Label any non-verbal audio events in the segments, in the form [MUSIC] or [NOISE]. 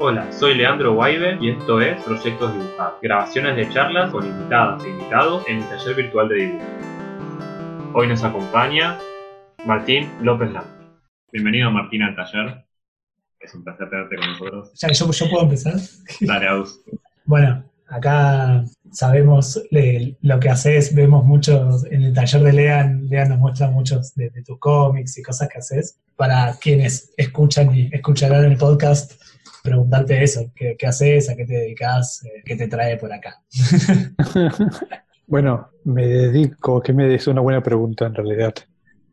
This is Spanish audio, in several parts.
Hola, soy Leandro Guaibe y esto es Proyectos Dibujados, grabaciones de charlas con invitadas e invitados en el taller virtual de dibujo. Hoy nos acompaña Martín López Lam. Bienvenido Martín al taller. Es un placer tenerte con nosotros. Ya, yo, yo puedo empezar. Dale, Aus. Bueno, acá sabemos lo que haces, vemos muchos, en el taller de Lean, Lean nos muestra muchos de, de tus cómics y cosas que haces. Para quienes escuchan y escucharán el podcast, preguntarte eso, ¿qué, qué haces, a qué te dedicas, eh, qué te trae por acá? [LAUGHS] Bueno, me dedico, que me es una buena pregunta en realidad.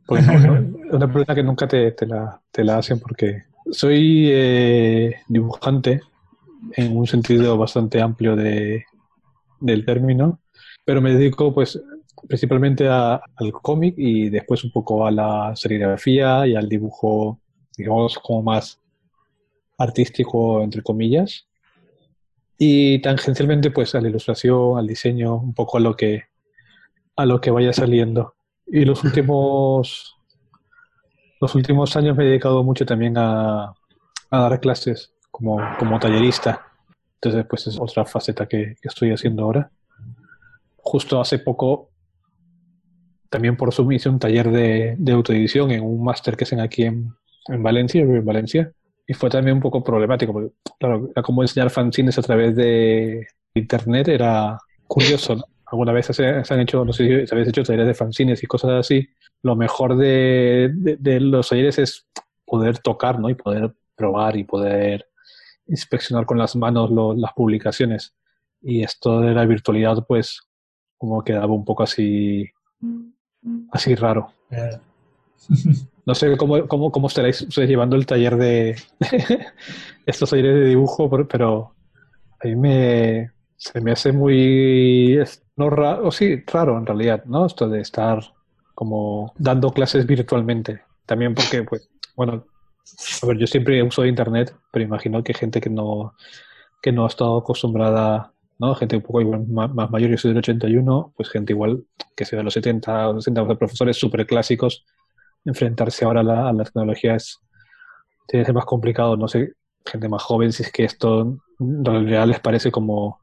Porque es una pregunta que nunca te, te la, te la hacen porque soy eh, dibujante en un sentido bastante amplio de, del término, pero me dedico pues principalmente a- al cómic y después un poco a la serigrafía y al dibujo, digamos, como más artístico, entre comillas. Y tangencialmente, pues a la ilustración, al diseño, un poco a lo que, a lo que vaya saliendo. Y los últimos, los últimos años me he dedicado mucho también a, a dar clases como, como tallerista. Entonces, pues es otra faceta que, estoy haciendo ahora. Justo hace poco, también por Zoom hice un taller de, de autoedición en un máster que hacen aquí en, en Valencia, en Valencia. Y fue también un poco problemático, porque, claro, era como enseñar fanzines a través de internet, era curioso, ¿no? Alguna vez se, se han hecho, no sé si habéis hecho talleres de fanzines y cosas así. Lo mejor de, de- de los talleres es poder tocar, ¿no? Y poder probar y poder inspeccionar con las manos lo- las publicaciones. Y esto de la virtualidad, pues, como quedaba un poco así, así raro. Eh, [LAUGHS] No sé cómo, cómo, cómo estaréis ustedes llevando el taller de [LAUGHS] estos talleres de dibujo, pero- a mí me, se me hace muy, no raro, sí, raro en realidad, ¿no? Esto de estar como dando clases virtualmente. También porque, pues, bueno, a ver, yo siempre uso internet, pero imagino que gente que no, que no ha estado acostumbrada, ¿no? Gente un poco igual más, mayor, yo soy del 81, pues gente igual que sea de los 70 o 60, o sea, profesores súper clásicos, enfrentarse ahora a la, a la tecnología es, tiene que ser más complicado. No sé, gente más joven, si es que esto en realidad les parece como,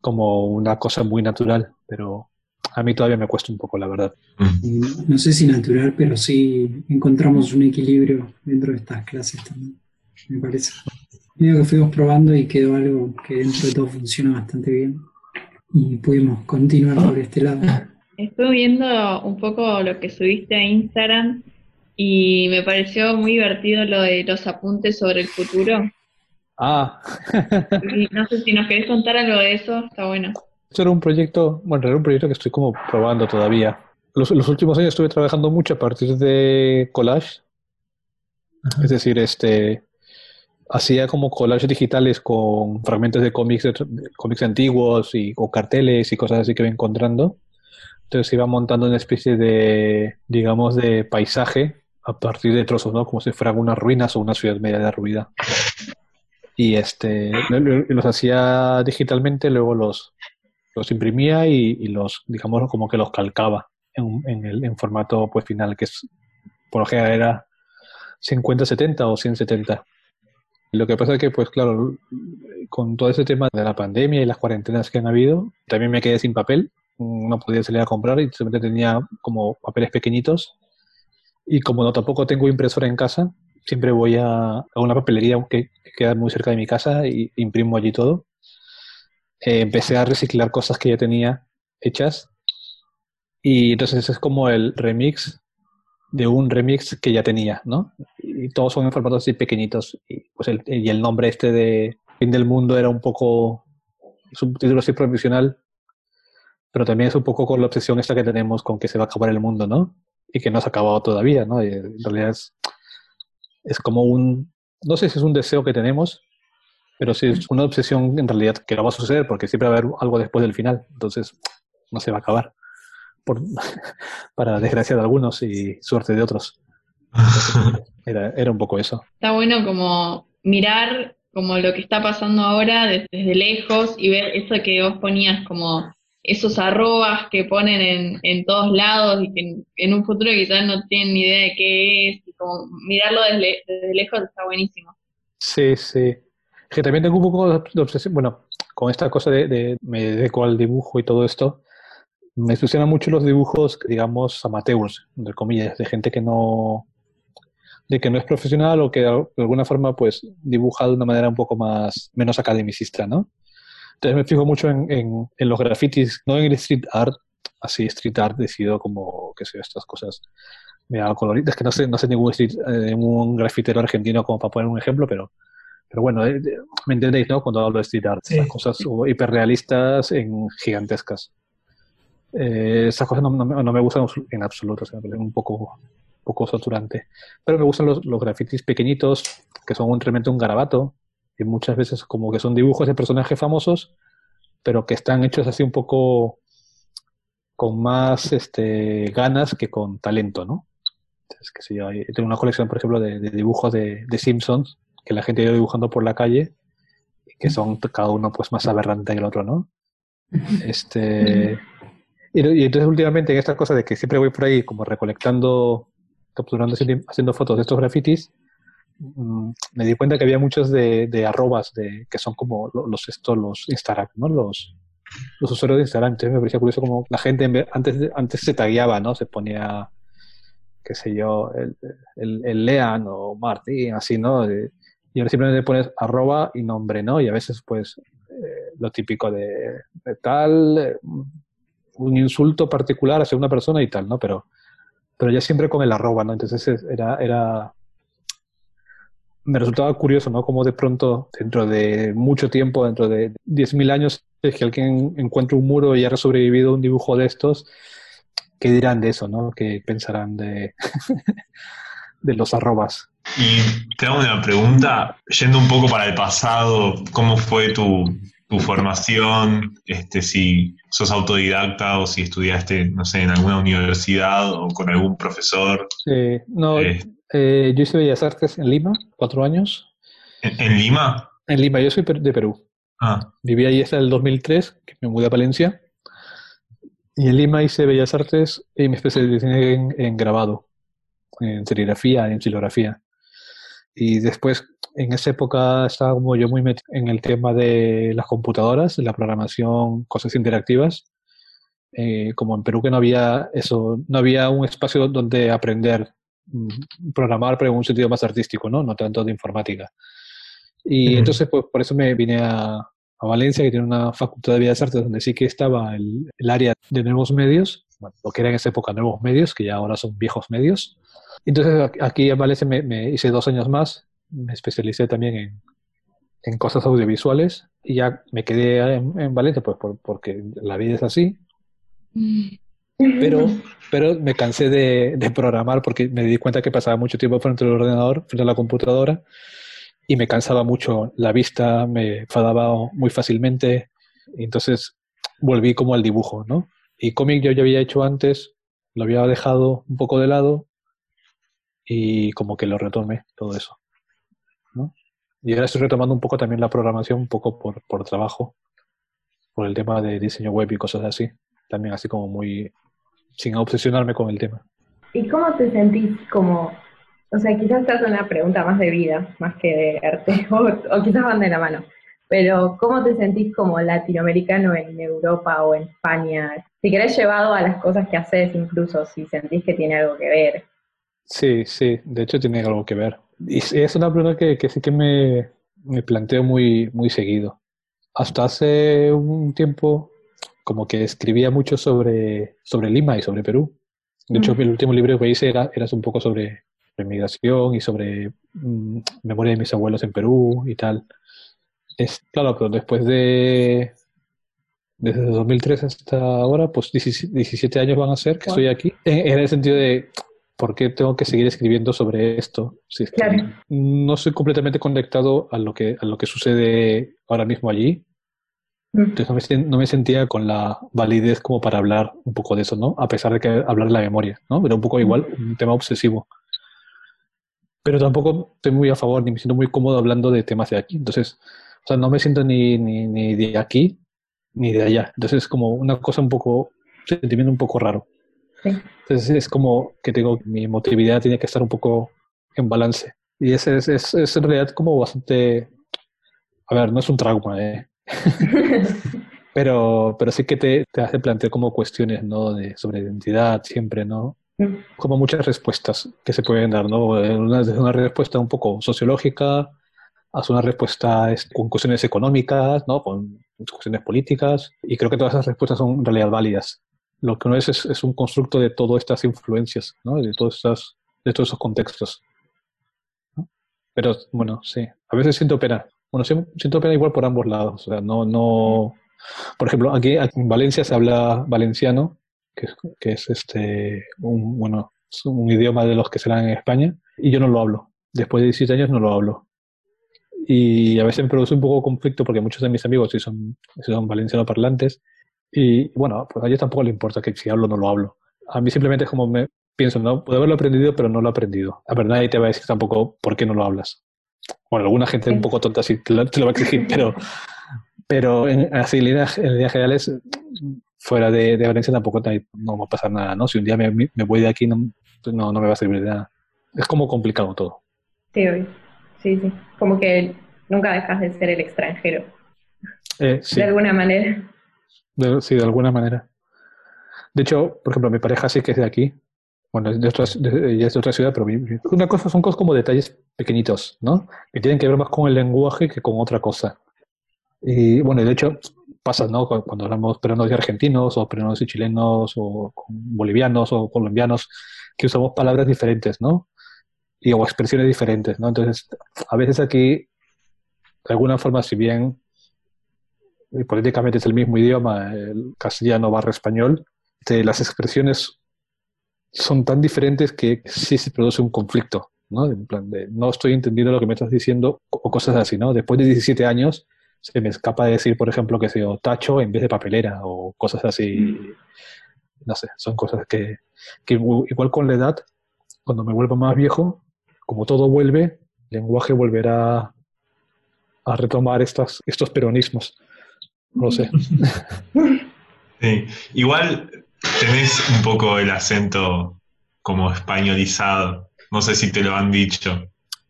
como una cosa muy natural, pero a mí todavía me cuesta un poco, la verdad. Y no, no sé si natural, pero sí encontramos un equilibrio dentro de estas clases también, me parece. Medio que fuimos probando y quedó algo que dentro de todo funciona bastante bien. Y pudimos continuar por este lado. Estuve viendo un poco lo que subiste a Instagram y me pareció muy divertido lo de los apuntes sobre el futuro. Ah, Y no sé si nos querés contar algo de eso, está bueno. esto era un proyecto, bueno, era un proyecto que estoy como probando todavía. Los, los últimos años estuve trabajando mucho a partir de collage, es decir, este hacía como collages digitales con fragmentos de cómics, de, de cómics antiguos y o carteles y cosas así que iba encontrando. Entonces iba montando una especie de, digamos, de paisaje a partir de trozos, ¿no? Como si fueran unas ruinas o una ciudad media derruida. Y este, lo- lo- los hacía digitalmente, luego los, los imprimía y, los, digamos, como que los calcaba en, el formato pues final, que es, por lo general era 50-70 o 170. Lo que pasa es que, pues claro, con todo ese tema de la pandemia y las cuarentenas que han habido, también me quedé sin papel, no podía salir a comprar y simplemente tenía como papeles pequeñitos. Y como no tampoco tengo impresora en casa, siempre voy a, a una papelería que, que queda muy cerca de mi casa y imprimo allí todo. Eh, empecé a reciclar cosas que ya tenía hechas y entonces es como el remix de un remix que ya tenía, ¿no? Y todos son en formatos así pequeñitos. Y, pues el, y el nombre este de Fin del Mundo era un poco, es un título así provisional, pero también es un poco con la obsesión esta que tenemos con que se va a acabar el mundo, ¿no? Y que no se ha acabado todavía, ¿no? Y en realidad es, es como un, no sé si es un deseo que tenemos, pero sí es una obsesión en realidad que no va a suceder porque siempre va a haber algo después del final, entonces no se va a acabar. Por, [LAUGHS] para desgracia de algunos y suerte de otros. [LAUGHS] Era, era un poco eso. Está bueno como mirar como lo que está pasando ahora desde, desde lejos y ver eso que vos ponías como esos arrobas que ponen en, en todos lados y que en, un futuro quizás no tienen ni idea de qué es, y como mirarlo desde, desde lejos está buenísimo. Sí, sí. Que también tengo un poco de obsesión, bueno, con esta cosa de, de me dedico al dibujo y todo esto, me obsesionan mucho los dibujos, digamos, amateurs, entre comillas, de gente que no, de que no es profesional o que de alguna forma pues dibuja de una manera un poco más menos academicista, ¿no? Me fijo mucho en, en, los grafitis, no en el street art, así street art decido como, qué sé, estas cosas mira, coloridas, que no sé, no sé ningún, street, eh, ningún grafitero argentino como para poner un ejemplo, pero, pero bueno, eh, me entendéis, ¿no? Cuando hablo de street art, sí. cosas hiperrealistas en gigantescas. Eh, esas cosas no, no, me gustan en absoluto, o sea, un poco poco saturante. Pero me gustan los, los grafitis pequeñitos, que son un, realmente un garabato, y muchas veces como que son dibujos de personajes famosos, pero que están hechos así un poco con más este, ganas que con talento, ¿no? Entonces, que yo, tengo una colección, por ejemplo, de, dibujos de, de, Simpsons, que la gente ha ido dibujando por la calle, que son cada uno pues más aberrante que el otro, ¿no? [LAUGHS] Este... Y, y, entonces últimamente en esta cosa de que siempre voy por ahí como recolectando capturando, haciendo fotos de estos grafitis, mm, me di cuenta que había muchos de, arrobas de, que son como los, estos, los Instagram, ¿no? Los, los usuarios de Instagram. Entonces me parecía curioso como la gente antes, antes se tagueaba, ¿no? Se ponía, qué sé yo, el, el, Lean o Martín, así, ¿no? y ahora simplemente pones arroba y nombre, ¿no? Y a veces, pues, eh, lo típico de, tal, eh, un insulto particular hacia una persona y tal, ¿no? Pero pero ya siempre con el arroba, ¿no? Entonces era, era, me resultaba curioso, ¿no? Como de pronto, dentro de mucho tiempo, dentro de 10.000 años, es que alguien encuentre un muro y haya sobrevivido un dibujo de estos, ¿qué dirán de eso, no? ¿Qué pensarán de, [LAUGHS] de los arrobas? Y te hago una pregunta, yendo un poco para el pasado, ¿cómo fue tu, tu formación, este, si sos autodidacta o si estudiaste, no sé, en alguna universidad o con algún profesor. Sí, no, eh, eh, yo hice Bellas Artes en Lima, cuatro años. ¿En, Lima? En Lima, yo soy de Perú. Ah. Viví ahí hasta el 2003, que me mudé a Valencia. Y en Lima hice Bellas Artes y me especialicé en, en grabado, en serigrafía, en xilografía. Y después, en esa época, estaba como yo muy metido en el tema de las computadoras, la programación, cosas interactivas. Eh, como en Perú que no había eso, no había un espacio donde aprender mm, programar, pero en un sentido más artístico, ¿no? No tanto de informática. Y entonces, pues por eso me vine a, a, Valencia, que tiene una facultad de Bellas Artes donde sí que estaba el, el área de nuevos medios, bueno, lo que era en esa época nuevos medios, que ya ahora son viejos medios. Entonces aquí en Valencia me, hice dos años más, me especialicé también en, en cosas audiovisuales y ya me quedé en, Valencia pues porque la vida es así. Pero, pero me cansé de, de, programar porque me di cuenta que pasaba mucho tiempo frente al ordenador, frente a la computadora y me cansaba mucho la vista, me enfadaba muy fácilmente. Entonces volví como al dibujo, ¿no? Y cómic yo ya había hecho antes, lo había dejado un poco de lado y como que lo retomé todo eso. ¿no? Y ahora estoy retomando un poco también la programación, un poco por, por trabajo, por el tema de diseño web y cosas así. También así como muy, sin obsesionarme con el tema. ¿Y cómo te sentís como, o sea, quizás esta es una pregunta más de vida, más que de arte, [LAUGHS] o, o quizás van de la mano, pero ¿cómo te sentís como latinoamericano en Europa o en España? Si querés llevado a las cosas que haces, incluso si sentís que tiene algo que ver. Sí, sí, de hecho tiene algo que ver. Y es una pregunta que, que sí que me, me, planteo muy, muy seguido. Hasta hace un tiempo, como que escribía mucho sobre, sobre Lima y sobre Perú. De hecho, el último libro que hice era, era un poco sobre, migración y sobre mm, memoria de mis abuelos en Perú y tal. Es, claro, pero después de, desde 2003 hasta ahora, pues 17 años van a ser que estoy aquí. en, el sentido de, ¿por qué tengo que seguir escribiendo sobre esto? Si no soy completamente conectado a lo, que, a lo que sucede ahora mismo allí. Mm. Entonces no me, sentía con la validez como para hablar un poco de eso, ¿no? A pesar de que hablar de la memoria, ¿no? Era un poco igual, mm. un tema obsesivo. Pero tampoco estoy muy a favor, ni me siento muy cómodo hablando de temas de aquí. Entonces, o sea, no me siento ni, ni, ni de aquí ni de allá. Entonces es como una cosa un poco, sentimiento un poco raro. Entonces es como que tengo, mi emotividad tiene que estar un poco en balance. Y es, es, es, en realidad como bastante a ver, no es un trauma, ¿eh? [LAUGHS] pero, pero sí que te, te hace plantear como cuestiones, ¿no? De, sobre identidad siempre, ¿no? Mm. Como muchas respuestas que se pueden dar, ¿no? Una, desde una respuesta un poco sociológica, hasta una respuesta es- con cuestiones económicas, ¿no? Con cuestiones políticas, y creo que todas esas respuestas son en realidad válidas. Lo que no es es, es un constructo de todas estas influencias, ¿no? De estas, de todos esos contextos. ¿no? Pero bueno, sí. A veces siento pena. Bueno, siento pena igual por ambos lados. O sea, no, no. Por ejemplo, aquí, en Valencia se habla valenciano, que que es este un bueno es un idioma de los que se dan en España, y yo no lo hablo. Después de 17 años no lo hablo. Y a veces me produce un poco conflicto porque muchos de mis amigos son, sí son valenciano parlantes. Y bueno, pues a ellos tampoco les importa que si hablo o no lo hablo. A mí simplemente es como me pienso, no, puedo haberlo aprendido, pero no lo he aprendido. A ver, nadie te va a decir tampoco por qué no lo hablas. Bueno, alguna gente un poco tonta sí te lo, te lo va a exigir, pero, [LAUGHS] pero en, así en líneas, en líneas generales, fuera de, de Valencia tampoco no va a pasar nada, ¿no? Si un día me, me voy de aquí, no, no, no me va a servir de nada. Es como complicado todo. Sí, sí, sí. Como que nunca dejas de ser el extranjero, Eh, sí. de alguna manera. De- sí, de alguna manera. De hecho, por ejemplo, mi pareja sí que es de aquí. Bueno, es de otra, de- ella es de otra ciudad, pero una cosa son cosas como detalles pequeñitos, ¿no? Que tienen que ver más con el lenguaje que con otra cosa. Y bueno, de hecho pasa, ¿no? Cu- Cuando hablamos peruanos y argentinos, o peruanos y chilenos, o bolivianos o colombianos, que usamos palabras diferentes, ¿no? Y, o expresiones diferentes, ¿no? Entonces, a veces aquí, de alguna forma, si bien políticamente es el mismo idioma, el castellano barra español, este, las expresiones son tan diferentes que sí se produce un conflicto, ¿no? En plan de, no estoy entendiendo lo que me estás diciendo, o cosas así, ¿no? Después de 17 años se me escapa de decir, por ejemplo, que sea tacho en vez de papelera o cosas así, no sé, son cosas que, que igual con la edad, cuando me vuelvo más viejo, como todo vuelve, el lenguaje volverá a retomar estas, estos peronismos. No sé. [LAUGHS] Sí. Igual tenés un poco el acento como españolizado. No sé si te lo han dicho.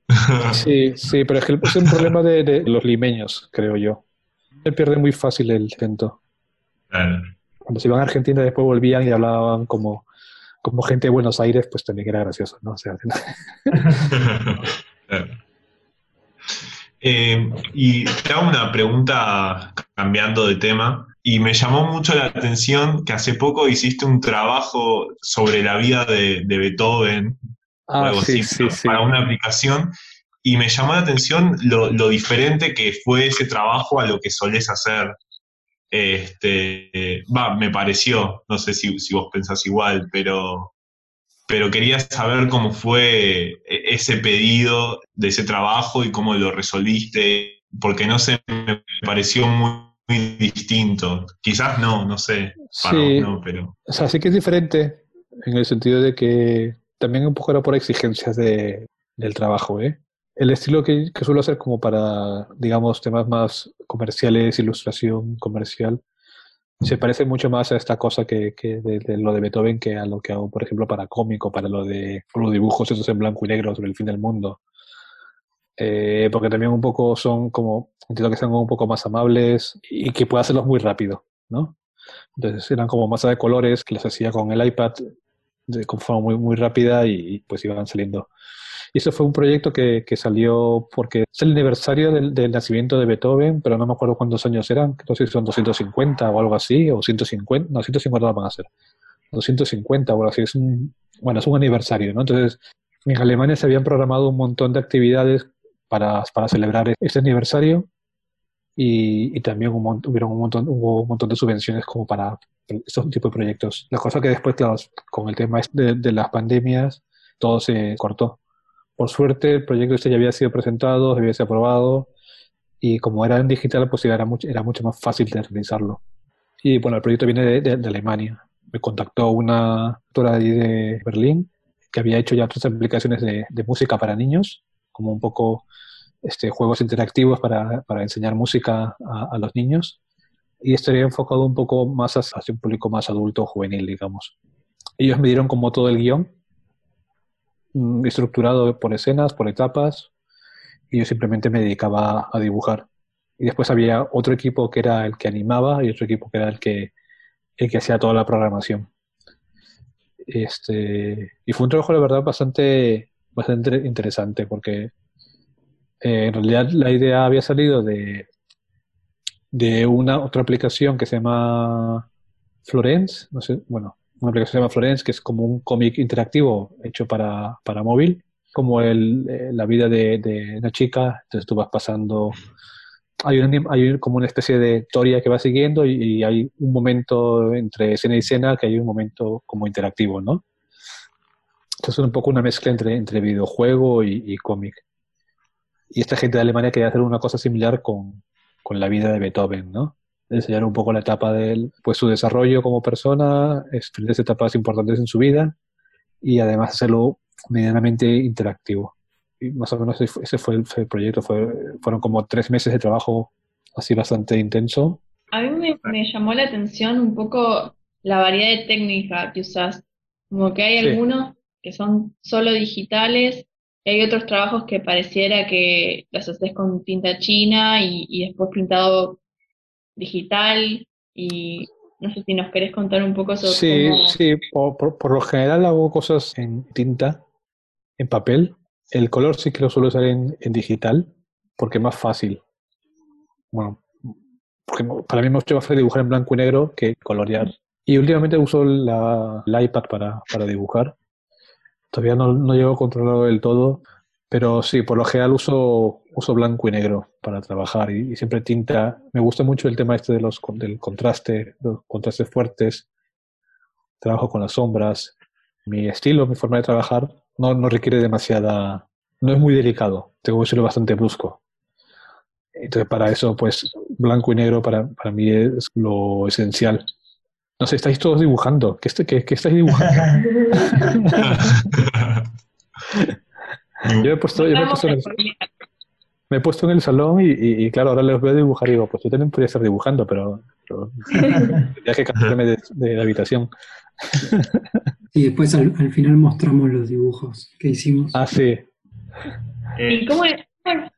[LAUGHS] Sí, sí, pero es que es un problema de, de los limeños, creo yo. Se pierde muy fácil el acento. Claro. Cuando se iban a Argentina después volvían y hablaban como, como gente de Buenos Aires, pues también era gracioso, ¿no? O sea, [LAUGHS] Claro. Eh, y te hago una pregunta cambiando de tema. Y me llamó mucho la atención que hace poco hiciste un trabajo sobre la vida de, de Beethoven o ah, algo sí, así sí, para, sí. una aplicación. Y me llamó la atención lo, lo diferente que fue ese trabajo a lo que solés hacer. Este, va, me pareció, no sé si, si vos pensás igual, pero, pero quería saber cómo fue e- ese pedido de ese trabajo y cómo lo resolviste, porque no sé, me pareció muy, muy distinto. Quizás no, no sé, para Sí. vos no, pero... O sea, sí que es diferente en el sentido de que también un poco era por exigencias de, del trabajo, ¿eh? El estilo que, que suelo hacer como para, digamos, temas más comerciales, ilustración comercial, se parece mucho más a esta cosa que, que de, de lo de Beethoven que a lo que hago, por ejemplo, para cómico, para lo de los dibujos esos en blanco y negro sobre el fin del mundo. Eh, porque también un poco son como, entiendo que sean un poco más amables y que pueda hacerlos muy rápido, ¿no? Entonces eran como masa de colores que los hacía con el iPad de con forma muy, muy rápida y, pues iban saliendo. Y eso fue un proyecto que, salió porque es el aniversario del, nacimiento de Beethoven, pero no me acuerdo cuántos años eran, no sé si son 250 o algo así, o 150, no, 150 no van a ser, 250 o algo así, es un, bueno, es un aniversario, ¿no? Entonces, en Alemania se habían programado un montón de actividades para, para celebrar este aniversario y, y también hubieron un montón, hubo un montón de subvenciones como para estos tipos de proyectos. La cosa que después, claro, con el tema de, de las pandemias, todo se cortó. Por suerte, el proyecto este ya había sido presentado, había sido aprobado, y como era en digital, pues era mucho, era mucho más fácil de realizarlo. Y bueno, el proyecto viene de, Alemania. Me contactó una autora de, Berlín que había hecho ya otras aplicaciones de, música para niños, como un poco este, juegos interactivos para, para enseñar música a, los niños. Y estaría enfocado un poco más hacia hacia un público más adulto, juvenil, digamos. Ellos me dieron como todo el guion, estructurado por escenas, por etapas, y yo simplemente me dedicaba a dibujar. Y después había otro equipo que era el que animaba y otro equipo que era el que, el que hacía toda la programación. Este, y fue un trabajo, la verdad, bastante, bastante interesante porque eh, en realidad la idea había salido de, de una otra aplicación que se llama Florence, no sé, bueno, una aplicación que Florence, que es como un cómic interactivo hecho para, para móvil, como el, eh, la vida de, una chica, entonces tú vas pasando, hay, hay como una especie de historia que va siguiendo y, hay un momento entre escena y escena que hay un momento como interactivo, ¿no? Entonces es un poco una mezcla entre, entre videojuego y, y cómic. Y esta gente de Alemania quería hacer una cosa similar con, con la vida de Beethoven, ¿no? Enseñar un poco la etapa de pues su desarrollo como persona, diferentes etapas importantes en su vida y además hacerlo medianamente interactivo. Y más o menos ese fue el, proyecto, fueron como tres meses de trabajo así bastante intenso. A mí me, llamó la atención un poco la variedad de técnicas que usas, como que hay algunos que son solo digitales y hay otros trabajos que pareciera que los haces con tinta china y, después pintado digital y no sé si nos querés contar un poco sobre Sí, sí, por, por, lo general hago cosas en tinta en papel. El color sí que lo suelo usar en, digital porque es más fácil. Bueno, porque para mí es mucho más fácil dibujar en blanco y negro que colorear. Y últimamente uso la, el iPad para, para dibujar. Todavía no, no llego a controlarlo del todo, pero sí, por lo general uso, uso blanco y negro para trabajar y, siempre tinta. Me gusta mucho el tema este de los, del contraste, los contrastes fuertes. Trabajo con las sombras. Mi estilo, mi forma de trabajar no, no requiere demasiada, no es muy delicado, tengo que ser bastante brusco. Entonces, para eso, pues, blanco y negro para, para mí es lo esencial. No sé, estáis todos dibujando. ¿Qué, qué, qué estáis dibujando? [LAUGHS] [LAUGHS] yo me he puesto, yo me he puesto, me he puesto en el salón y, y, claro, ahora les voy a dibujar y digo, pues yo también podría estar dibujando, pero, pero [LAUGHS] tendría que cambiarme de, de, de habitación. Y después al, final mostramos los dibujos que hicimos. Ah, sí. ¿Y cómo es,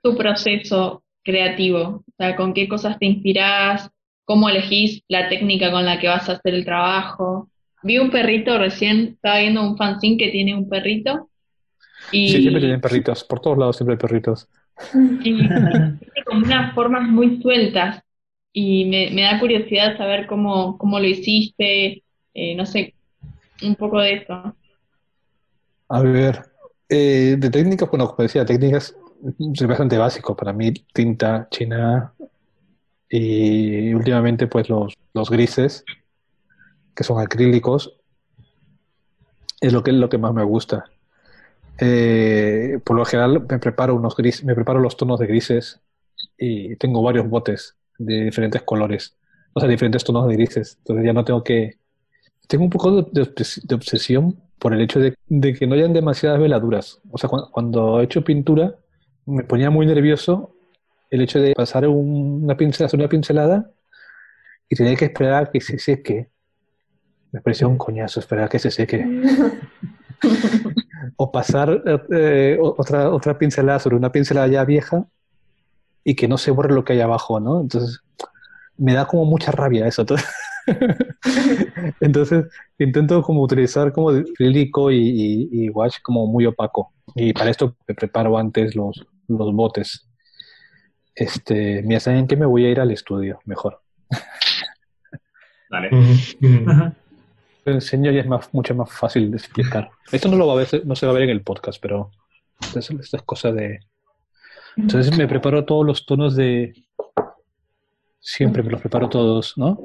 tu proceso creativo? O sea, ¿con qué cosas te inspirás? ¿Cómo elegís la técnica con la que vas a hacer el trabajo? Vi un perrito recién, estaba viendo un fanzine que tiene un perrito. Y, sí, siempre tienen perritos, por todos lados siempre hay perritos. Y [LAUGHS] tiene como unas formas muy sueltas y me, me da curiosidad saber cómo, cómo lo hiciste, eh, no sé, un poco de esto. A ver, eh, de técnicas, bueno, como decía, técnicas bastante básico. Para mí, tinta china y últimamente, pues los, los grises, que son acrílicos, es lo que, lo que más me gusta. Eh, por lo general me preparo unos gris, me preparo los tonos de grises y tengo varios botes de diferentes colores, o sea, diferentes tonos de grises. Entonces ya no tengo que tengo un poco de, obsesión por el hecho de, que no hayan demasiadas veladuras. O sea, cuando, he hecho pintura, me ponía muy nervioso el hecho de pasar una pincelada, una pincelada y tener que esperar a que se seque. Me pareció un coñazo esperar a que se seque. [LAUGHS] o pasar eh, otra, otra pincelada sobre una pincelada ya vieja y que no se borre lo que hay abajo, ¿no? Entonces, me da como mucha rabia eso. Entonces [LAUGHS] intento como utilizar como acrílico y, y, wash como muy opaco. Y para esto me preparo antes los, los botes. Este, me saben que me voy a ir al estudio, mejor. Vale. Enseño y es más, mucho más fácil de explicar. Esto no, lo va a ver, se va a ver en el podcast, pero esto es cosa de... Entonces me preparo todos los tonos de... Siempre me los preparo todos, ¿no?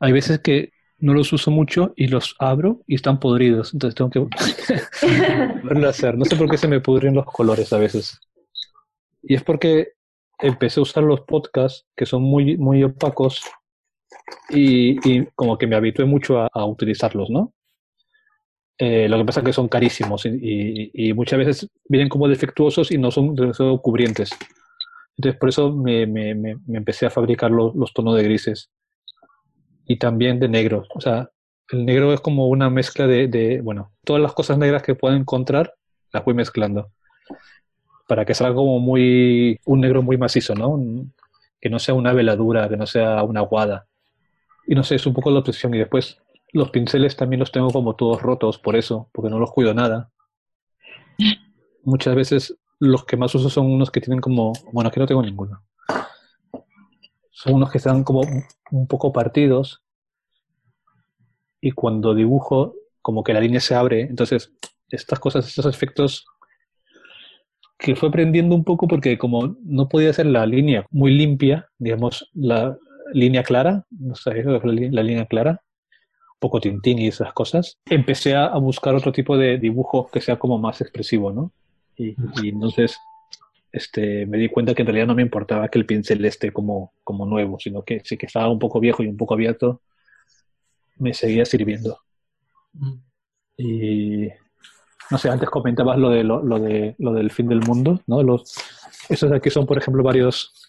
Hay veces que no los uso mucho y los abro y están podridos, entonces tengo que [LAUGHS] hacer. No sé por qué se me pudren los colores a veces. Y es porque empecé a usar los podcasts que son muy, muy opacos y, y como que me habitué mucho a, utilizarlos, ¿no? Eh, lo que pasa es que son carísimos y, muchas veces vienen como defectuosos y no son cubrientes. Entonces por eso me, me, me, empecé a fabricar los, tonos de grises y también de negro. O sea, el negro es como una mezcla de, bueno, todas las cosas negras que puedo encontrar las voy mezclando para que salga como muy, un negro muy macizo, ¿no? que no sea una veladura, que no sea una aguada. Y no sé, es un poco la obsesión. Y después los pinceles también los tengo como todos rotos por eso, porque no los cuido nada. Muchas veces los que más uso son unos que tienen como, bueno, aquí no tengo ninguno. Son unos que están como un poco partidos y cuando dibujo como que la línea se abre. Entonces, estas cosas, estos efectos que fue aprendiendo un poco porque como no podía hacer la línea muy limpia, digamos, la línea clara, no sé, la, la línea clara, un poco tintín y esas cosas, empecé a, buscar otro tipo de dibujo que sea como más expresivo, ¿no? Y, entonces este, me di cuenta que en realidad no me importaba que el pincel esté como, como nuevo, sino que sí que estaba un poco viejo y un poco abierto, me seguía sirviendo. Mm. Y no sé, antes comentabas lo de lo, de lo del fin del mundo, ¿no? Los, esos aquí son, por ejemplo, varios,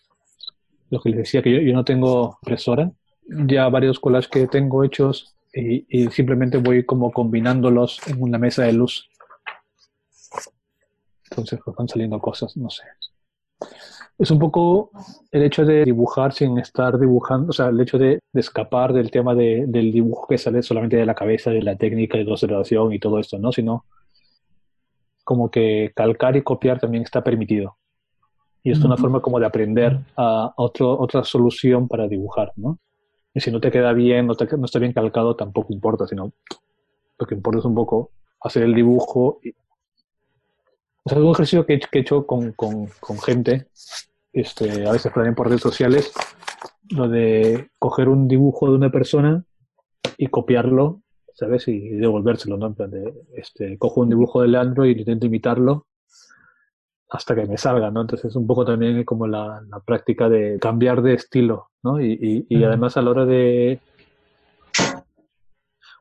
lo que les decía, que yo, no tengo impresora, ya varios collages que tengo hechos y, simplemente voy como combinándolos en una mesa de luz. Entonces pues van saliendo cosas, no sé es un poco el hecho de dibujar sin estar dibujando, o sea, el hecho de, escapar del tema del dibujo que sale solamente de la cabeza, de la técnica de observación y todo esto, ¿no? Sino como que calcar y copiar también está permitido. Y es una forma como de aprender a otro, otra solución para dibujar, ¿no? Y si no te queda bien, no, no está bien calcado, tampoco importa, sino lo que importa es un poco hacer el dibujo. Y... O sea, es un ejercicio que, he hecho con, con, con gente este, a veces también por redes sociales, lo de coger un dibujo de una persona y copiarlo, ¿sabes? Y devolvérselo, ¿no? En plan de, este, cojo un dibujo de Leandro y intento imitarlo hasta que me salga, ¿no? Entonces es un poco también como la, práctica de cambiar de estilo, ¿no? Y, y, además a la hora de...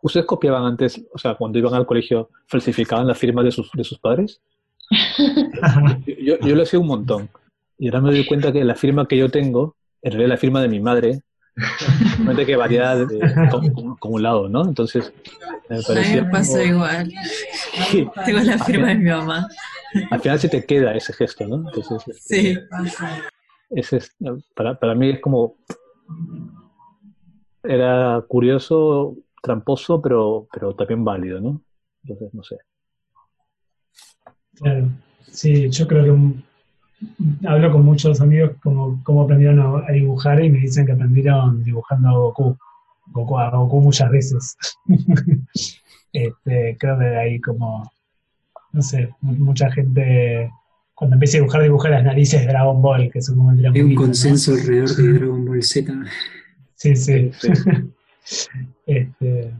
¿Ustedes copiaban antes, o sea, cuando iban al colegio, falsificaban la firma de sus, de sus padres? [LAUGHS] yo, yo lo hacía un montón. Y ahora me doy cuenta que la firma que yo tengo, en realidad la firma de mi madre, [LAUGHS] no que varía [LAUGHS] con, un lado, ¿no? Entonces, me parecía. A mí me pasó igual. Tengo la firma de mi mamá. Al final se te queda ese gesto, ¿no? Entonces, sí. Ese es, para, para mí es como. Era curioso, tramposo, pero, pero también válido, ¿no? Entonces, no sé. Sí, yo creo que un, hablo con muchos amigos como cómo aprendieron a, dibujar y me dicen que aprendieron dibujando a Goku, Goku a Goku muchas veces. [LAUGHS] este, creo que ahí como, no sé, mucha gente cuando empieza a dibujar, dibuja las narices de Dragon Ball, que son como el Hay un consenso alrededor de Dragon Ball Z. Sí, sí. [LAUGHS] este...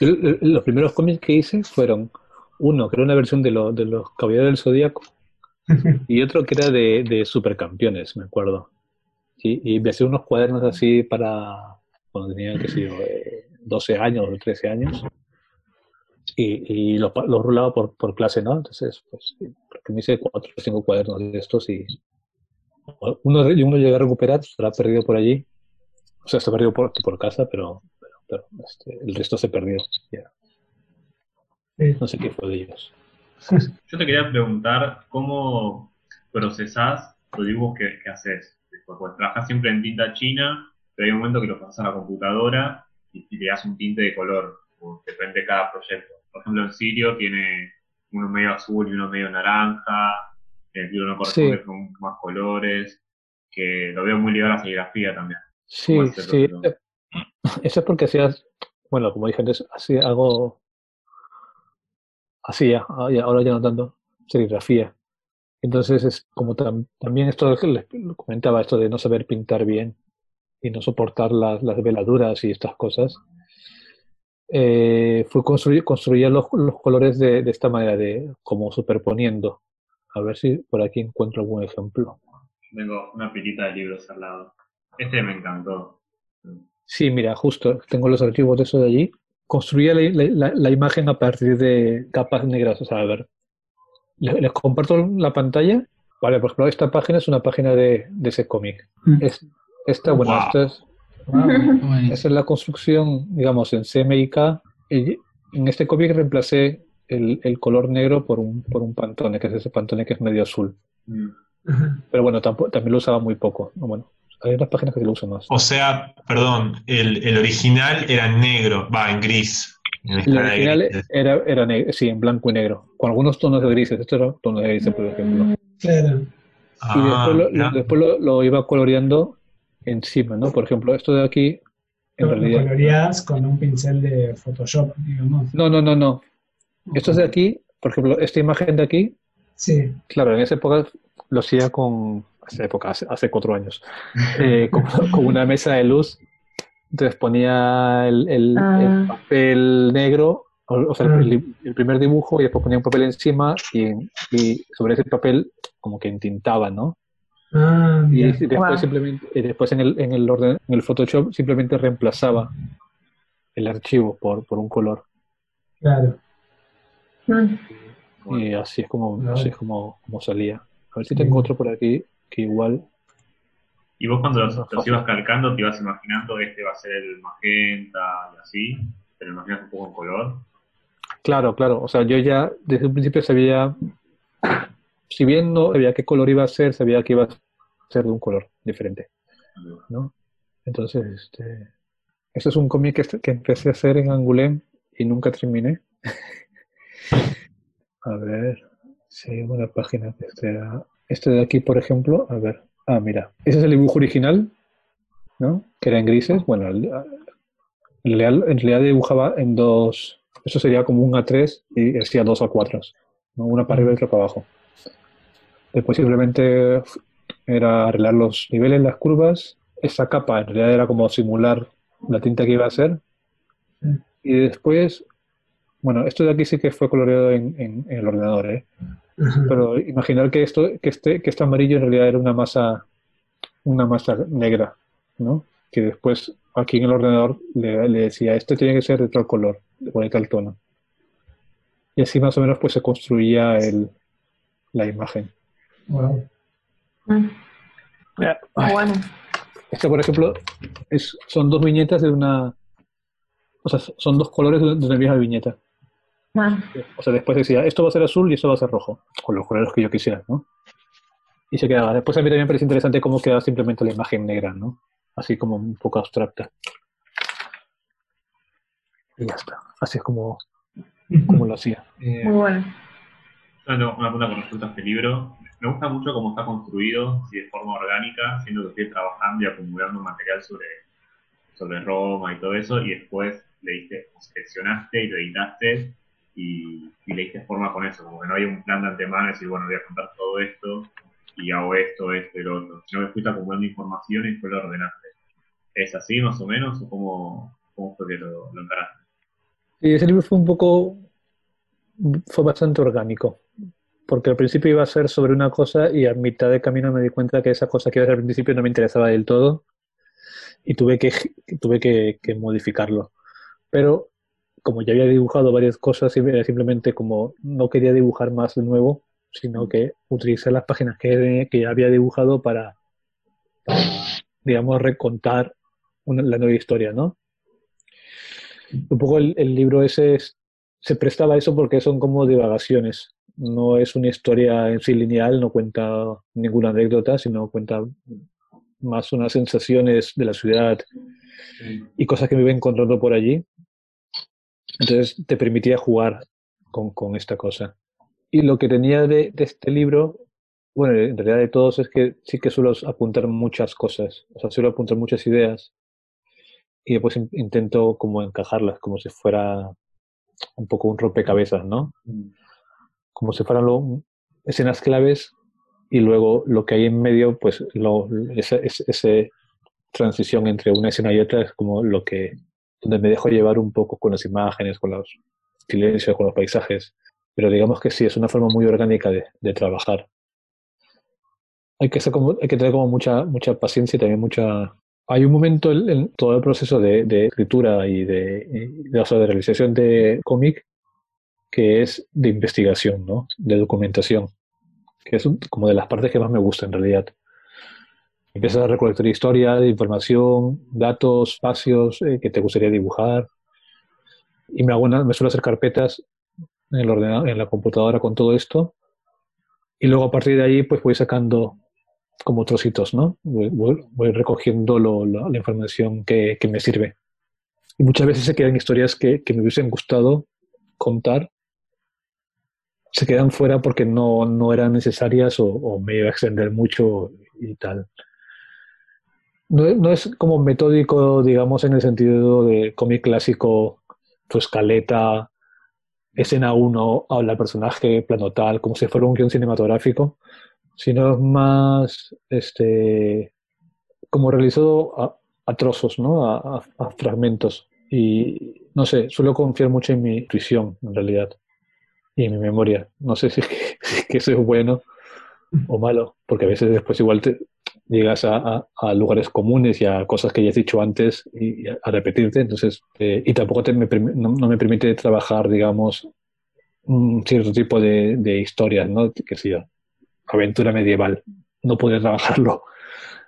Los primeros cómics que hice fueron uno, que era una versión de, de los Caballeros del Zodíaco, y otro que era de, de supercampeones, me acuerdo. Y me hacía unos cuadernos así para cuando tenía, qué sé yo, 12 eh, años o 13 años. Y, y los lo rulaba por, por, clase, ¿no? Entonces, pues, me hice cuatro o cinco cuadernos de estos y uno, uno llegué a recuperar, estará perdido por allí. O sea, está perdido por, por casa, pero, pero, este, el resto se perdió. No sé qué fue de ellos. Yo te quería preguntar cómo procesás los dibujos que, haces. Porque trabajas siempre en tinta china, pero hay un momento que lo pasas a la computadora y, le das un tinte de color, depende de cada proyecto. Por ejemplo, en Sirio tiene uno medio azul y uno medio naranja, el uno corresponde con más colores, que lo veo muy ligado a la serigrafía también. Sí, sí. Eso es porque hacías, bueno, como dije antes, hacía ah, ya, ahora ya no tanto, serigrafía. Entonces es como también esto que les comentaba, esto de no saber pintar bien y no soportar las, las veladuras y estas cosas. Eh, fue construir, construir los, los colores de, de, esta manera, de como superponiendo. A ver si por aquí encuentro algún ejemplo. Tengo una pilita de libros al lado. Este me encantó. Sí, mira, justo tengo los archivos de eso de allí construía la, la, imagen a partir de capas negras. O sea, a ver, les, comparto la pantalla. Vale, por ejemplo, esta página es una página de, de ese cómic. Mm. Es, esta, bueno, esta es, [LAUGHS] esa es la construcción, digamos, en CMYK. Y en este cómic reemplacé el, el, color negro por un, por un pantone, que es ese pantone que es medio azul. Mm. Pero bueno, tampo- también lo usaba muy poco. ¿no? Bueno, hay unas páginas que lo usan más. O sea, perdón, el, el original era en negro, va, en gris. En El original era, era negro, sí, en blanco y negro, con algunos tonos de grises. Estos eran tonos de grises, por ejemplo. Claro. Y Ah, después, lo, después lo, lo iba coloreando encima, ¿no? Por ejemplo, esto de aquí, en Lo realidad... coloreás con un pincel de Photoshop, digamos. No, no, no, no. Estos de aquí, por ejemplo, esta imagen de aquí, Sí. claro, en esa época lo hacía con, hace época, hace, hace cuatro años, [LAUGHS] eh, con, con una mesa de luz. Entonces ponía el, el- Ah. el papel negro, o, o sea, Ah. el, el primer dibujo, y después ponía un papel encima y, y sobre ese papel como que entintaba, ¿no? Ah, Y, después Wow. simplemente, y después en el, en el orden, en el Photoshop simplemente reemplazaba el archivo por, por un color. Claro. Mm. Y así es como, Claro. así es como, como salía. A ver si tengo otro por aquí que igual. Y vos cuando los, ibas calcando te ibas imaginando este va a ser el magenta y así, te lo imaginas un poco en color. Claro, claro. O sea, yo ya desde un principio sabía, si bien no sabía qué color iba a ser, sabía que iba a ser de un color diferente, ¿no? Entonces, este, eso es un cómic que, que empecé a hacer en Angoulême y nunca terminé. [LAUGHS] A ver, hay una página que sea. Este de aquí, por ejemplo, a ver. Ah, mira. Ese es el dibujo original, ¿no? Que era en grises. Bueno, en realidad, en realidad dibujaba en dos. Eso sería como un A3 y hacía dos A4, ¿no? Una para arriba y otra para abajo. Después simplemente era arreglar los niveles, las curvas. Esa capa en realidad era como simular la tinta que iba a hacer. Y después, bueno, esto de aquí sí que fue coloreado en, en- en el ordenador, ¿eh? Pero imaginar que esto, que este, que este amarillo en realidad era una masa, una masa negra, ¿no? Que después aquí en el ordenador le, le decía, este tiene que ser de tal color, de tal tono. Y así más o menos pues se construía el, la imagen. Wow. Mm. Ay, Bueno. Este, por ejemplo, es, son dos viñetas de una... O sea, son dos colores de de una misma viñeta. Ah, O sea, después decía, esto va a ser azul y esto va a ser rojo, con los colores que yo quisiera, ¿no? Y se quedaba. Después a mí también me parece interesante cómo queda simplemente la imagen negra, ¿no? Así como un poco abstracta. Y ya está. Así es como, como lo hacía. Eh, muy bueno. yo tengo una pregunta con respecto a este libro. Me gusta mucho cómo está construido, si de forma orgánica, siendo que estoy trabajando y acumulando material sobre, sobre Roma y todo eso, y después leíste, seleccionaste y lo editaste y, y le diste forma con eso, como que no hay un plan de antemano, de decir, bueno, voy a contar todo esto y hago esto, esto y lo otro, sino que fuiste acumulando información y después lo ordenaste. ¿Es así más o menos o cómo, cómo fue que lo, lo encaraste? Y ese libro fue un poco, fue bastante orgánico, porque al principio iba a ser sobre una cosa y a mitad de camino me di cuenta que esa cosa que iba a ser al principio no me interesaba del todo y tuve que, tuve que, que modificarlo. Pero como ya había dibujado varias cosas, simplemente como no quería dibujar más de nuevo, sino que utilicé las páginas que, que ya había dibujado para, para, digamos, recontar una- la nueva historia, ¿no? Un poco el, el libro ese es- se prestaba a eso porque son como divagaciones. No es una historia en sí lineal, no cuenta ninguna anécdota, sino cuenta más unas sensaciones de la ciudad y cosas que me iba encontrando por allí. Entonces te permitía jugar con, con esta cosa. Y lo que tenía de, de este libro, bueno, en realidad de todos, es que sí que suelo apuntar muchas cosas. O sea, suelo apuntar muchas ideas y después in- intento como encajarlas, como si fuera un poco un rompecabezas, ¿no? Como si fueran lo- escenas claves y luego lo que hay en medio, pues lo, esa, ese, ese transición entre una escena y otra es como lo que, donde me dejo llevar un poco con las imágenes, con los silencios, con los paisajes. Pero digamos que sí, es una forma muy orgánica de, trabajar. Hay que, ser tener como mucha, mucha paciencia y también mucha... Hay un momento en, todo el proceso de, escritura y de, de, de realización de cómic que es de investigación, ¿no? De documentación, que es como de las partes que más me gusta en realidad. Empiezas a recolectar historia, de información, datos, espacios eh, que te gustaría dibujar. Y me, hago una- me suelo hacer carpetas en, el en la computadora con todo esto. Y luego a partir de ahí pues voy sacando como trocitos, ¿no? Voy, voy- voy recogiendo lo- lo- la información que, que me sirve. Y muchas veces se quedan historias que, que me hubiesen gustado contar, se quedan fuera porque no, no eran necesarias o, o me iba a extender mucho y tal. No, no es como metódico, digamos, en el sentido de cómic clásico, tu escaleta, escena 1, habla el personaje, plano tal, como si fuera un guion cinematográfico, sino es más este, como realizado a, trozos, ¿no? A, a- fragmentos. Y no sé, suelo confiar mucho en mi intuición, en realidad, y en mi memoria. No sé si es que, [LAUGHS] que eso es bueno o malo, porque a veces después igual te llegas a, a- a lugares comunes y a cosas que ya has dicho antes y, y a, a repetirte, entonces, eh, y tampoco te me no, no me permite trabajar, digamos, un cierto tipo de, de historias, ¿no? Que sea aventura medieval. No podría trabajarlo,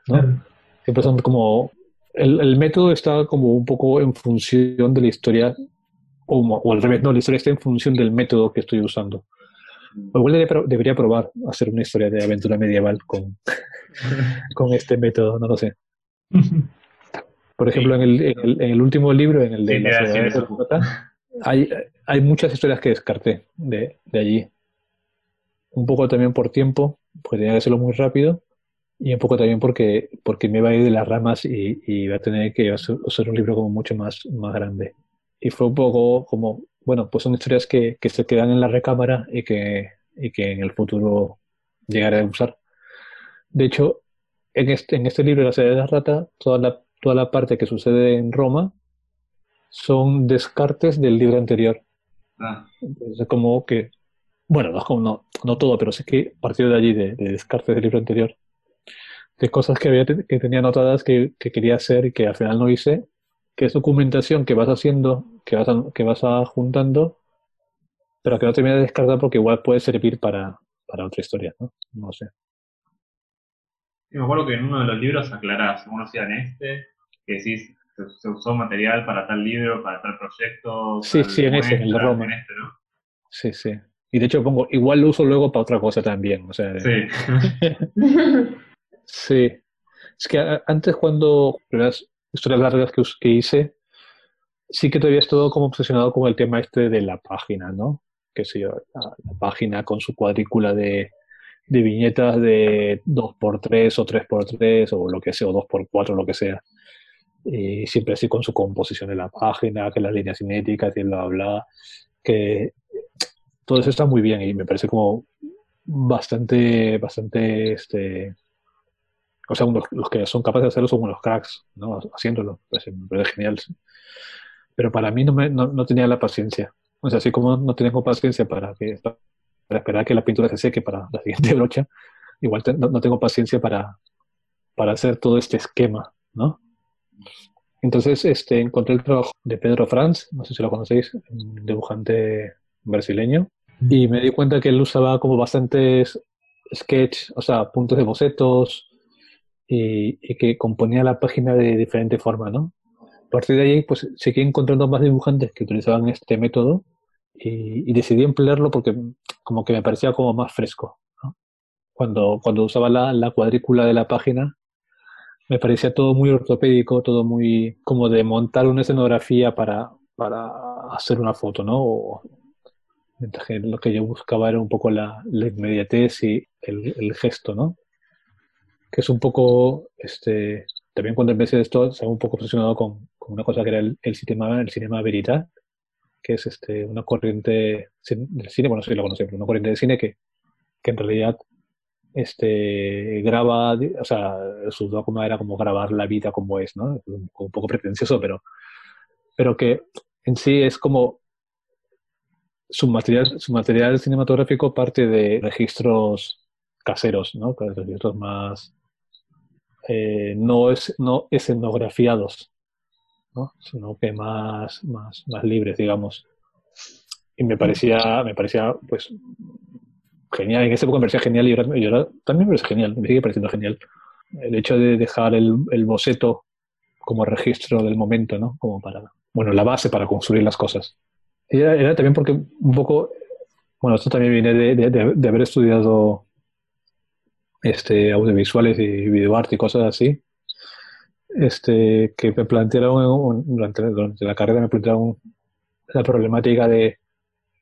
¿no? Siempre son como... El, el método está como un poco en función de la historia, o, o al revés, no, la historia está en función del método que estoy usando. O igual debería, pro- debería probar hacer una historia de aventura medieval con, [LAUGHS] con este método, no lo sé. Por ejemplo, en, el, en, el, en el último libro, en el de Sí, la Sociedad de hay, hay muchas historias que descarté de, de allí. Un poco también por tiempo, porque tenía que hacerlo muy rápido, y un poco también porque, porque me iba a ir de las ramas y, y iba a tener que hacer un libro como mucho más, más grande. Y fue un poco como, bueno, pues son historias que, que se quedan en la recámara y que, y que en el futuro llegaré a usar. De hecho, en este, en este libro, La Ciudad de la Rata, toda la, toda la parte que sucede en Roma son descartes del libro anterior. Ah, Entonces, como que, bueno, no, es como- no, no todo, pero sí que partido de allí, de, de descartes del libro anterior, de cosas que, había, que tenía anotadas que, que quería hacer y que al final no hice, que es documentación que vas haciendo, que vas, a- que vas a- juntando, pero que no termina de descartar porque igual puede servir para, para otra historia, ¿no? No sé. Sí, me acuerdo que en uno de los libros aclarás, uno sea en este, que decís, se, se usó material para tal libro, para tal proyecto. Sí, sí, en ese, en el de Roma. En este, ¿no? Sí, sí. Y de hecho pongo, igual lo uso luego para otra cosa también, o sea, Sí. [LAUGHS] Sí. Es que antes cuando historias largas que, que hice, sí que todavía estado como obsesionado con el tema este de la página, ¿no? Que sé yo, la, la página con su cuadrícula de, de viñetas de 2x3 o 3x3 o lo que sea, o 2x4, lo que sea. Y siempre así con su composición de la página, que las líneas cinéticas y bla, bla, que todo eso está muy bien y me parece como bastante, bastante, este, o sea, unos- los que son capaces de hacerlo son unos cracks, ¿no? Haciéndolo, pues, parece genial. sí. Pero para mí no, me, no, no tenía la paciencia. O sea, así como no tengo paciencia para, que, para esperar que la pintura se seque para la siguiente [LAUGHS] brocha, igual te- no, no tengo paciencia para, para hacer todo este esquema, ¿no? Entonces, este, encontré el trabajo de Pedro Franz, no sé si lo conocéis, un dibujante brasileño, y me di cuenta que él usaba como bastantes sketch, o sea, puntos de bocetos, y, y que componía la página de diferente forma, ¿no? A partir de ahí, pues seguí encontrando más dibujantes que utilizaban este método y, y decidí emplearlo porque como que me parecía como más fresco, ¿no? Cuando, cuando usaba la, la cuadrícula de la página, me parecía todo muy ortopédico, todo muy como de montar una escenografía para, para hacer una foto, ¿no? O- mientras que lo que yo buscaba era un poco la, la inmediatez y el, el gesto, ¿no? Que es un poco, este, también cuando empecé esto, estaba un poco obsesionado con, con una cosa que era el, el cinema, el cinema verità, que es este, una corriente del cine, bueno, sí lo conocéis, pero una corriente de cine que, que en realidad este, graba, o sea, su dogma era como grabar la vida como es, ¿no? Un, poco pretencioso, pero, pero que en sí es como su material, su material cinematográfico parte de registros caseros, ¿no? Registros más eh, no es no escenografiados, ¿no? Sino que más, más, más libres, digamos. Y me parecía, me parecía, pues, genial. En esa época me parecía genial y ahora, y ahora también me parece genial, me sigue pareciendo genial. El hecho de dejar el, el boceto como registro del momento, ¿no? Como para, bueno, la base para construir las cosas. Y era, era también porque un poco, bueno, esto también viene de, de- de- de haber estudiado este, audiovisuales y videoarte y cosas así, este, que me plantearon durante, durante la carrera, me plantearon la problemática de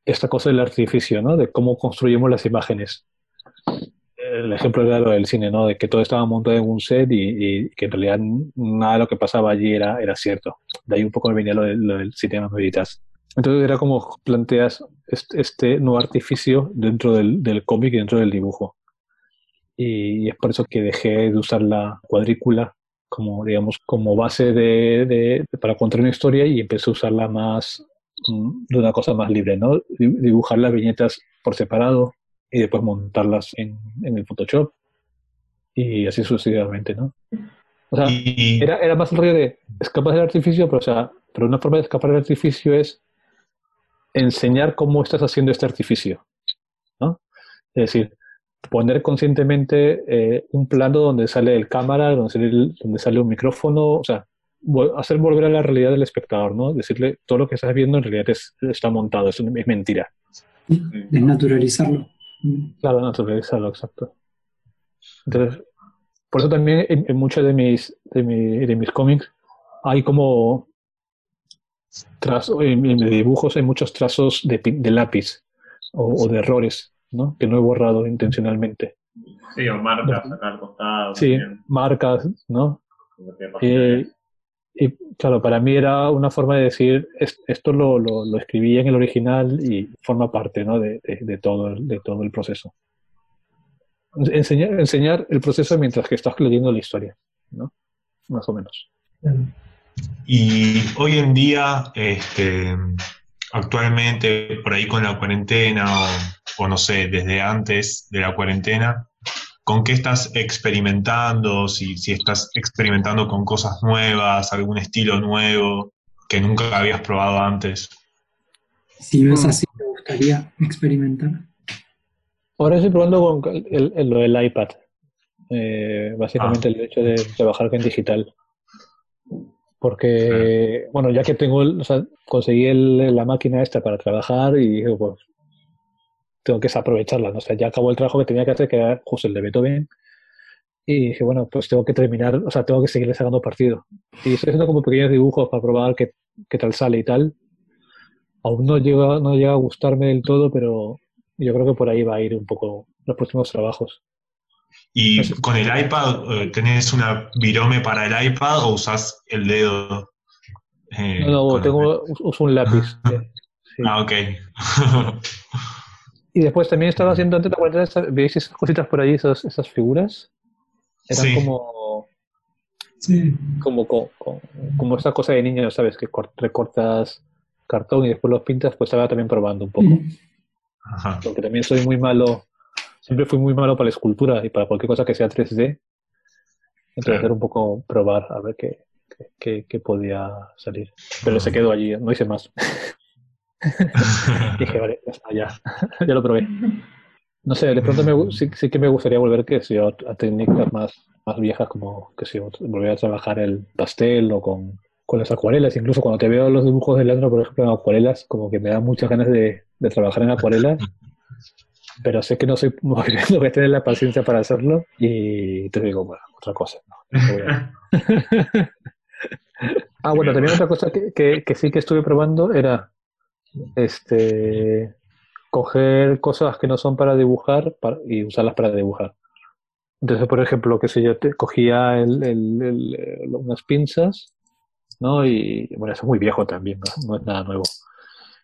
esta cosa del artificio, ¿no? De cómo construimos las imágenes. El ejemplo era lo del cine, ¿no? De que todo estaba montado en un set y, y que en realidad nada de lo que pasaba allí era, era cierto. De ahí un poco me venía lo, del- lo del cinema veritas. Entonces era como planteas este, este nuevo artificio dentro del, del cómic y dentro del dibujo. Y es por eso que dejé de usar la cuadrícula como, digamos, como base de, de- para contar una historia y empecé a usarla más mm, de una cosa más libre, ¿no? Di- Dibujar las viñetas por separado y después montarlas en, en el Photoshop y así sucesivamente, ¿no? O sea, Y, era, era más el rollo de escapar del artificio, pero, o sea, pero una forma de escapar del artificio es enseñar cómo estás haciendo este artificio, ¿no? Es decir, poner conscientemente eh, un plano donde sale el cámara, donde sale, el- donde sale un micrófono, o sea, vol- hacer volver a la realidad del espectador, ¿no? Decirle, todo lo que estás viendo en realidad es, está montado, es, es mentira. Desnaturalizarlo. Claro, naturalizarlo, exacto. Entonces, por eso también en, en muchos de mis, de, mi- de mis cómics hay como en, en mis dibujos hay muchos trazos de, de lápiz o, o de errores, ¿no? Que no he borrado intencionalmente. Sí, o marcas acá al costado. Sí, también, marcas, ¿no? Eh, y claro, para mí era una forma de decir, es- esto lo, lo, lo escribí en el original y forma parte ¿no? de, de- de todo, el- de todo el proceso. Enseñar, enseñar el proceso mientras que estás leyendo la historia, ¿no? Más o menos. y hoy en día, este, actualmente, por ahí con la cuarentena, o, o no sé, desde antes de la cuarentena, ¿con qué estás experimentando? Si, si estás experimentando con cosas nuevas, algún estilo nuevo que nunca habías probado antes. Si no es así, me gustaría experimentar. Ahora estoy probando con el, el- lo del iPad. Eh, básicamente el hecho de trabajar en digital. Porque, bueno, ya que tengo, el- o sea, conseguí el- la máquina esta para trabajar y dije, pues, tengo que aprovecharla, ¿no? O sea, ya acabó el trabajo que tenía que hacer, que era justo el de Beethoven. Y dije, bueno, pues tengo que terminar, o sea, tengo que seguirle sacando partido. Y estoy haciendo como pequeños dibujos para probar qué, qué tal sale y tal. Aún no llega, no llega a gustarme del todo, pero yo creo que por ahí va a ir un poco los próximos trabajos. ¿Y con el iPad eh, tenés una virome para el iPad o usás el dedo? eh, No, no, tengo, uso un lápiz. [LAUGHS] sí. Ah, ok. [LAUGHS] Y después también estaba haciendo antes de la cuarentena, ¿veis esas cositas por ahí, esas, esas figuras? Eran Sí. como, Sí. como, co- co- como, esta cosa de niño, ¿sabes? Que cor- recortas cartón y después los pintas, pues estaba también probando un poco. Ajá. Porque también soy muy malo, siempre fui muy malo para la escultura y para cualquier cosa que sea 3D. Entonces Claro. era un poco probar a ver qué, qué, qué- qué podía salir. Pero se quedó allí, no hice más. [LAUGHS] Dije, vale, ya está, ya, [LAUGHS] ya lo probé. No sé, de pronto me sí, sí que me gustaría volver que yo, a técnicas más, más viejas como que yo, volver a trabajar el pastel o con, con las acuarelas. Incluso cuando te veo los dibujos de Leandro, por ejemplo, en acuarelas, como que me da muchas ganas de, de trabajar en acuarelas. Pero sé que no soy, [LAUGHS] no voy a tener la paciencia para hacerlo y te digo, bueno, otra cosa. ¿no? [LAUGHS] Ah, bueno, también otra cosa que, que, que sí que estuve probando era este coger cosas que no son para dibujar para- y usarlas para dibujar. Entonces, por ejemplo, qué sé yo, te cogía el- el- el- el- unas pinzas, ¿no? Y bueno, eso es muy viejo también, ¿no? No es nada nuevo.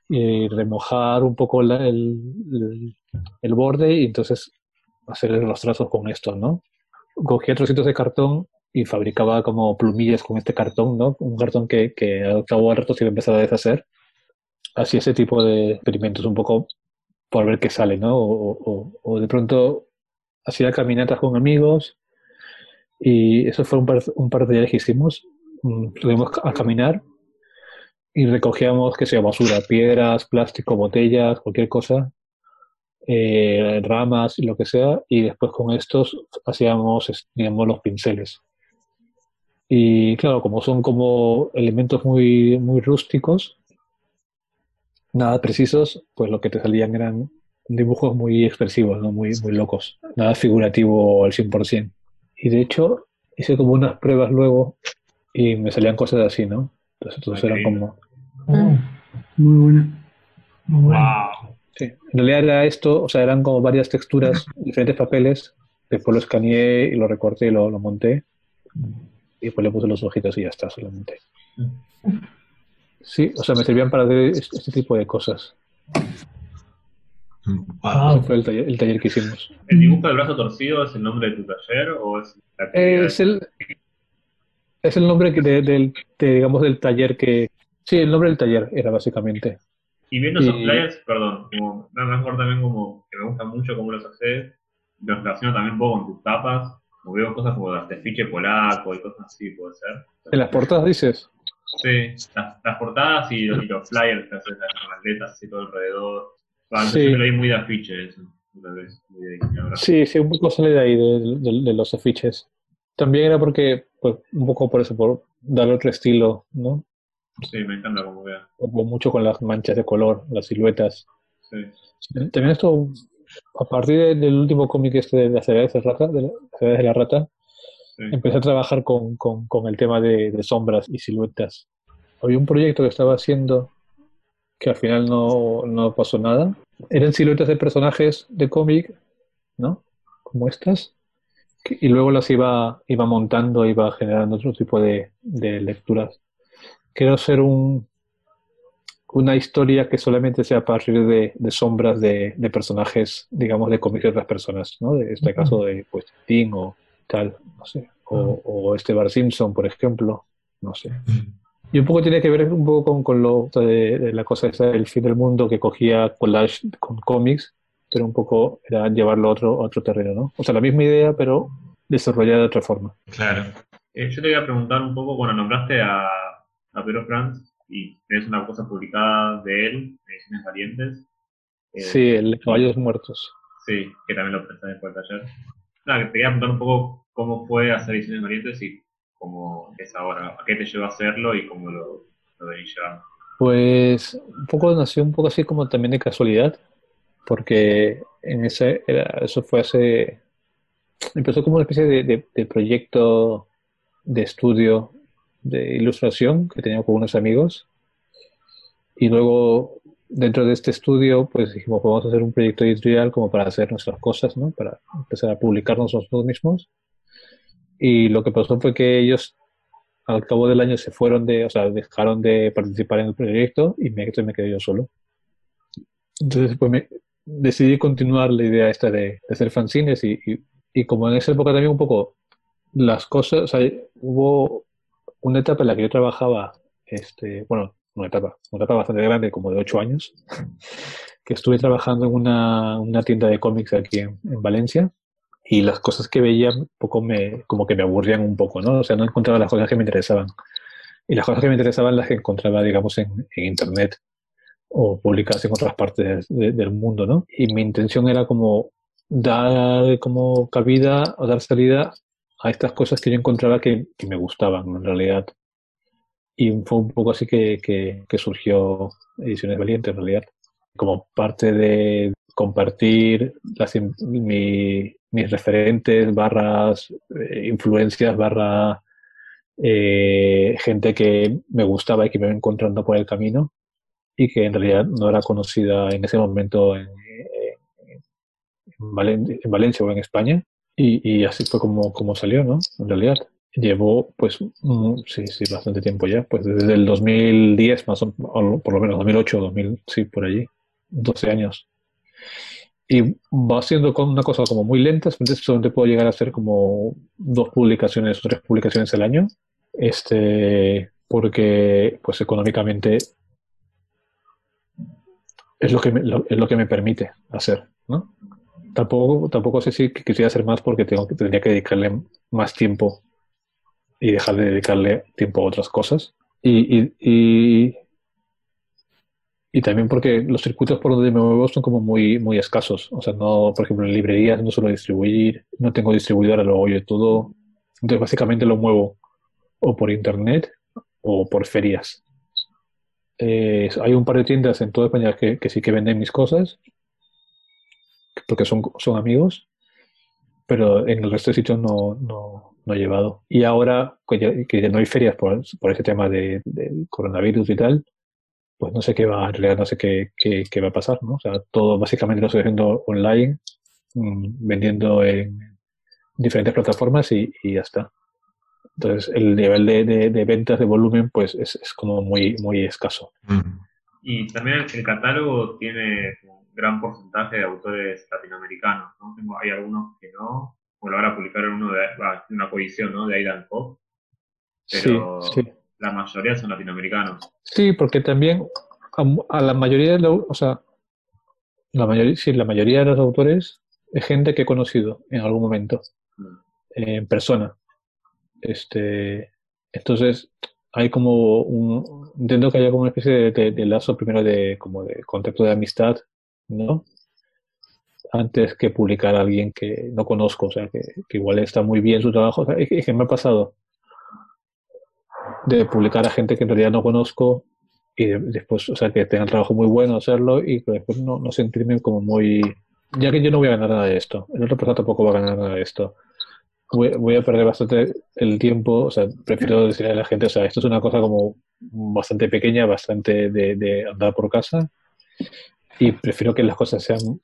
Y remojar un poco la- el, el- el borde y entonces hacer los trazos con esto, ¿no? Cogía trocitos de cartón y fabricaba como plumillas con este cartón, ¿no? Un cartón que, que al cabo de rato se iba a empezar a deshacer. Así ese tipo de experimentos, un poco por ver qué sale, ¿no? O, o- o de pronto hacía caminatas con amigos y eso fue un par, un par de días que hicimos. Mm, Salimos a caminar y recogíamos, qué sé yo, basura, piedras, plástico, botellas, cualquier cosa, eh, ramas y lo que sea, y después con estos hacíamos, digamos, los pinceles. Y claro, como son como elementos muy, muy rústicos, nada precisos, pues lo que te salían eran dibujos muy expresivos, ¿no? muy, muy locos, nada figurativo al 100%. Y de hecho, hice como unas pruebas luego y me salían cosas así, ¿no? Entonces, entonces eran como... Oh, Muy buena. muy bueno. Wow. Sí, en realidad era esto, o sea, eran como varias texturas, diferentes papeles, después lo escaneé y lo recorté y lo, lo monté, y después le puse los ojitos y ya está, solamente. Sí, o sea, me servían para hacer este, tipo de cosas. Wow. Ese fue el taller, el taller que hicimos. ¿El dibujo del brazo torcido es el nombre de tu taller o es la actividad? Es el, es el nombre que de- del, de, digamos, del taller que... Sí, el nombre del taller era básicamente. Y viendo esos y- flyers, perdón, como, me mejor también como que me gusta mucho cómo los haces, los relaciono también un poco con tus tapas, como veo cosas como las de fiche polaco y cosas así, puede ser. En las portadas dices. Sí, las, las portadas y los, y los flyers que haces, las atletas así todo alrededor. Ah, Sí. Yo lo vi muy de afiche eso, vez. De. Sí, sí, un poco sale de ahí, de, de- de los afiches. También era porque, pues, un poco por eso, por darle otro estilo, ¿no? Sí, me encanta como vea. Como mucho con las manchas de color, las siluetas. Sí. También esto, a partir de- del último cómic este de las edades de, rata, de, la- las edades de la rata, sí. empecé a trabajar con, con, con el tema de, de sombras y siluetas. Había un proyecto que estaba haciendo que al final no, no pasó nada. Eran siluetas de personajes de cómic, ¿no? Como estas. Y luego las iba, iba montando, iba generando otro tipo de, de lecturas. Quiero hacer un, una historia que solamente sea a partir de, de sombras de, de personajes, digamos, de cómics de otras personas, ¿no? De este caso de pues Tim o tal, no sé. O, o este Bar Simpson, por ejemplo, no sé. Y un poco tiene que ver un poco con, con lo de, de la cosa esa del fin del mundo que cogía collage con cómics, pero un poco era llevarlo a otro, a otro terreno, ¿no? O sea, la misma idea, pero desarrollada de otra forma. Claro. Eh, yo te voy a preguntar un poco, bueno, nombraste a, a Pedro Franz y tenés una cosa publicada de él, de Ediciones Valientes. Eh, Sí, el Caballos Muertos. Sí, que también lo prestaste por el taller. Nada, que te quería preguntar un poco cómo fue hacer Ediciones Valientes y cómo es ahora, a qué te llevó a hacerlo y cómo lo, lo venís llevando. Pues un poco nació un poco así como también de casualidad, porque en ese era, eso fue hace empezó como una especie de, de- de proyecto de estudio de ilustración que tenía con unos amigos y luego dentro de este estudio pues dijimos "Pues vamos a hacer un proyecto editorial como para hacer nuestras cosas, ¿no? Para empezar a publicarnos nosotros mismos y lo que pasó fue que ellos al cabo del año se fueron de, o sea, dejaron de participar en el proyecto y me, me quedé yo solo. Entonces, pues me decidí continuar la idea esta de, de hacer fanzines y, y, y como en esa época también un poco las cosas, o sea, hubo una etapa en la que yo trabajaba, este, bueno, una etapa, una etapa bastante grande, como de ocho años, que estuve trabajando en una, una tienda de cómics aquí en, en Valencia y las cosas que veía poco me, como que me aburrían un poco, ¿no? O sea, no encontraba las cosas que me interesaban. Y las cosas que me interesaban las que encontraba, digamos, en, en Internet o publicadas en otras partes de- del mundo, ¿no? Y mi intención era como dar como cabida o dar salida a estas cosas que yo encontraba que, me gustaban en realidad. Y fue un poco así que, que, surgió Ediciones Valientes en realidad, como parte de compartir mis referentes, barras, eh, influencias, barra eh, gente que me gustaba y que me iba encontrando por el camino y que en realidad no era conocida en ese momento en Valencia o en España. Y, así fue como, como salió, ¿no? En realidad. Llevó, pues, mm, sí, sí, bastante tiempo ya. Pues desde el 2010, más o, o por lo menos 2008, 2000, sí, por allí. 12 años. Y va siendo con- una cosa como muy lenta. Solamente puedo llegar a hacer como dos publicaciones o tres publicaciones al año. Este, porque, pues, económicamente es lo que es lo que me permite hacer, ¿no? Tampoco, tampoco sé si quisiera hacer más porque tengo tendría que dedicarle más tiempo y dejar de dedicarle tiempo a otras cosas. Y, y, y, y también porque los circuitos por donde me muevo son como muy, muy escasos. O sea, no, por ejemplo, en librerías no suelo distribuir, no tengo distribuidora, lo hago yo todo. Entonces, básicamente lo muevo o por internet o por ferias. Eh, hay un par de tiendas en toda España que, que sí que venden mis cosas porque son, son amigos, pero en el resto de sitios no, no, no he llevado. Y ahora que ya, que ya no hay ferias por, por ese tema de, del coronavirus y tal, pues no sé qué va, en realidad no sé qué, qué, qué va a pasar, ¿no? O sea, todo básicamente lo estoy haciendo online, mm, vendiendo en diferentes plataformas y, y ya está. Entonces, el nivel de, de, de ventas de volumen, pues es, es como muy, muy escaso. Mm. Y también el catálogo tiene un gran porcentaje de autores latinoamericanos, ¿no? Tengo, hay algunos que no, bueno, ahora publicaron uno de va, una coedición, ¿no? De Aidan Pop, pero Sí, sí. la mayoría son latinoamericanos. Sí, porque también a, a la mayoría de los, o sea, la mayoría, sí, la mayoría de los autores es gente que he conocido en algún momento, Mm. eh, en persona. Este, entonces, hay como un, entiendo que haya como una especie de, de- de lazo primero de, como de contacto de amistad, ¿no? Antes que publicar a alguien que no conozco, o sea, que, que igual está muy bien su trabajo. O sea, es que, me ha pasado de publicar a gente que en realidad no conozco y de- después, o sea, que tenga el trabajo muy bueno hacerlo y después no, no sentirme como muy... Ya que yo no voy a ganar nada de esto, el otro persona tampoco va a ganar nada de esto. Voy, voy a perder bastante el tiempo, o sea, prefiero decirle a la gente, o sea, esto es una cosa como bastante pequeña, bastante de andar por casa y prefiero que las cosas sean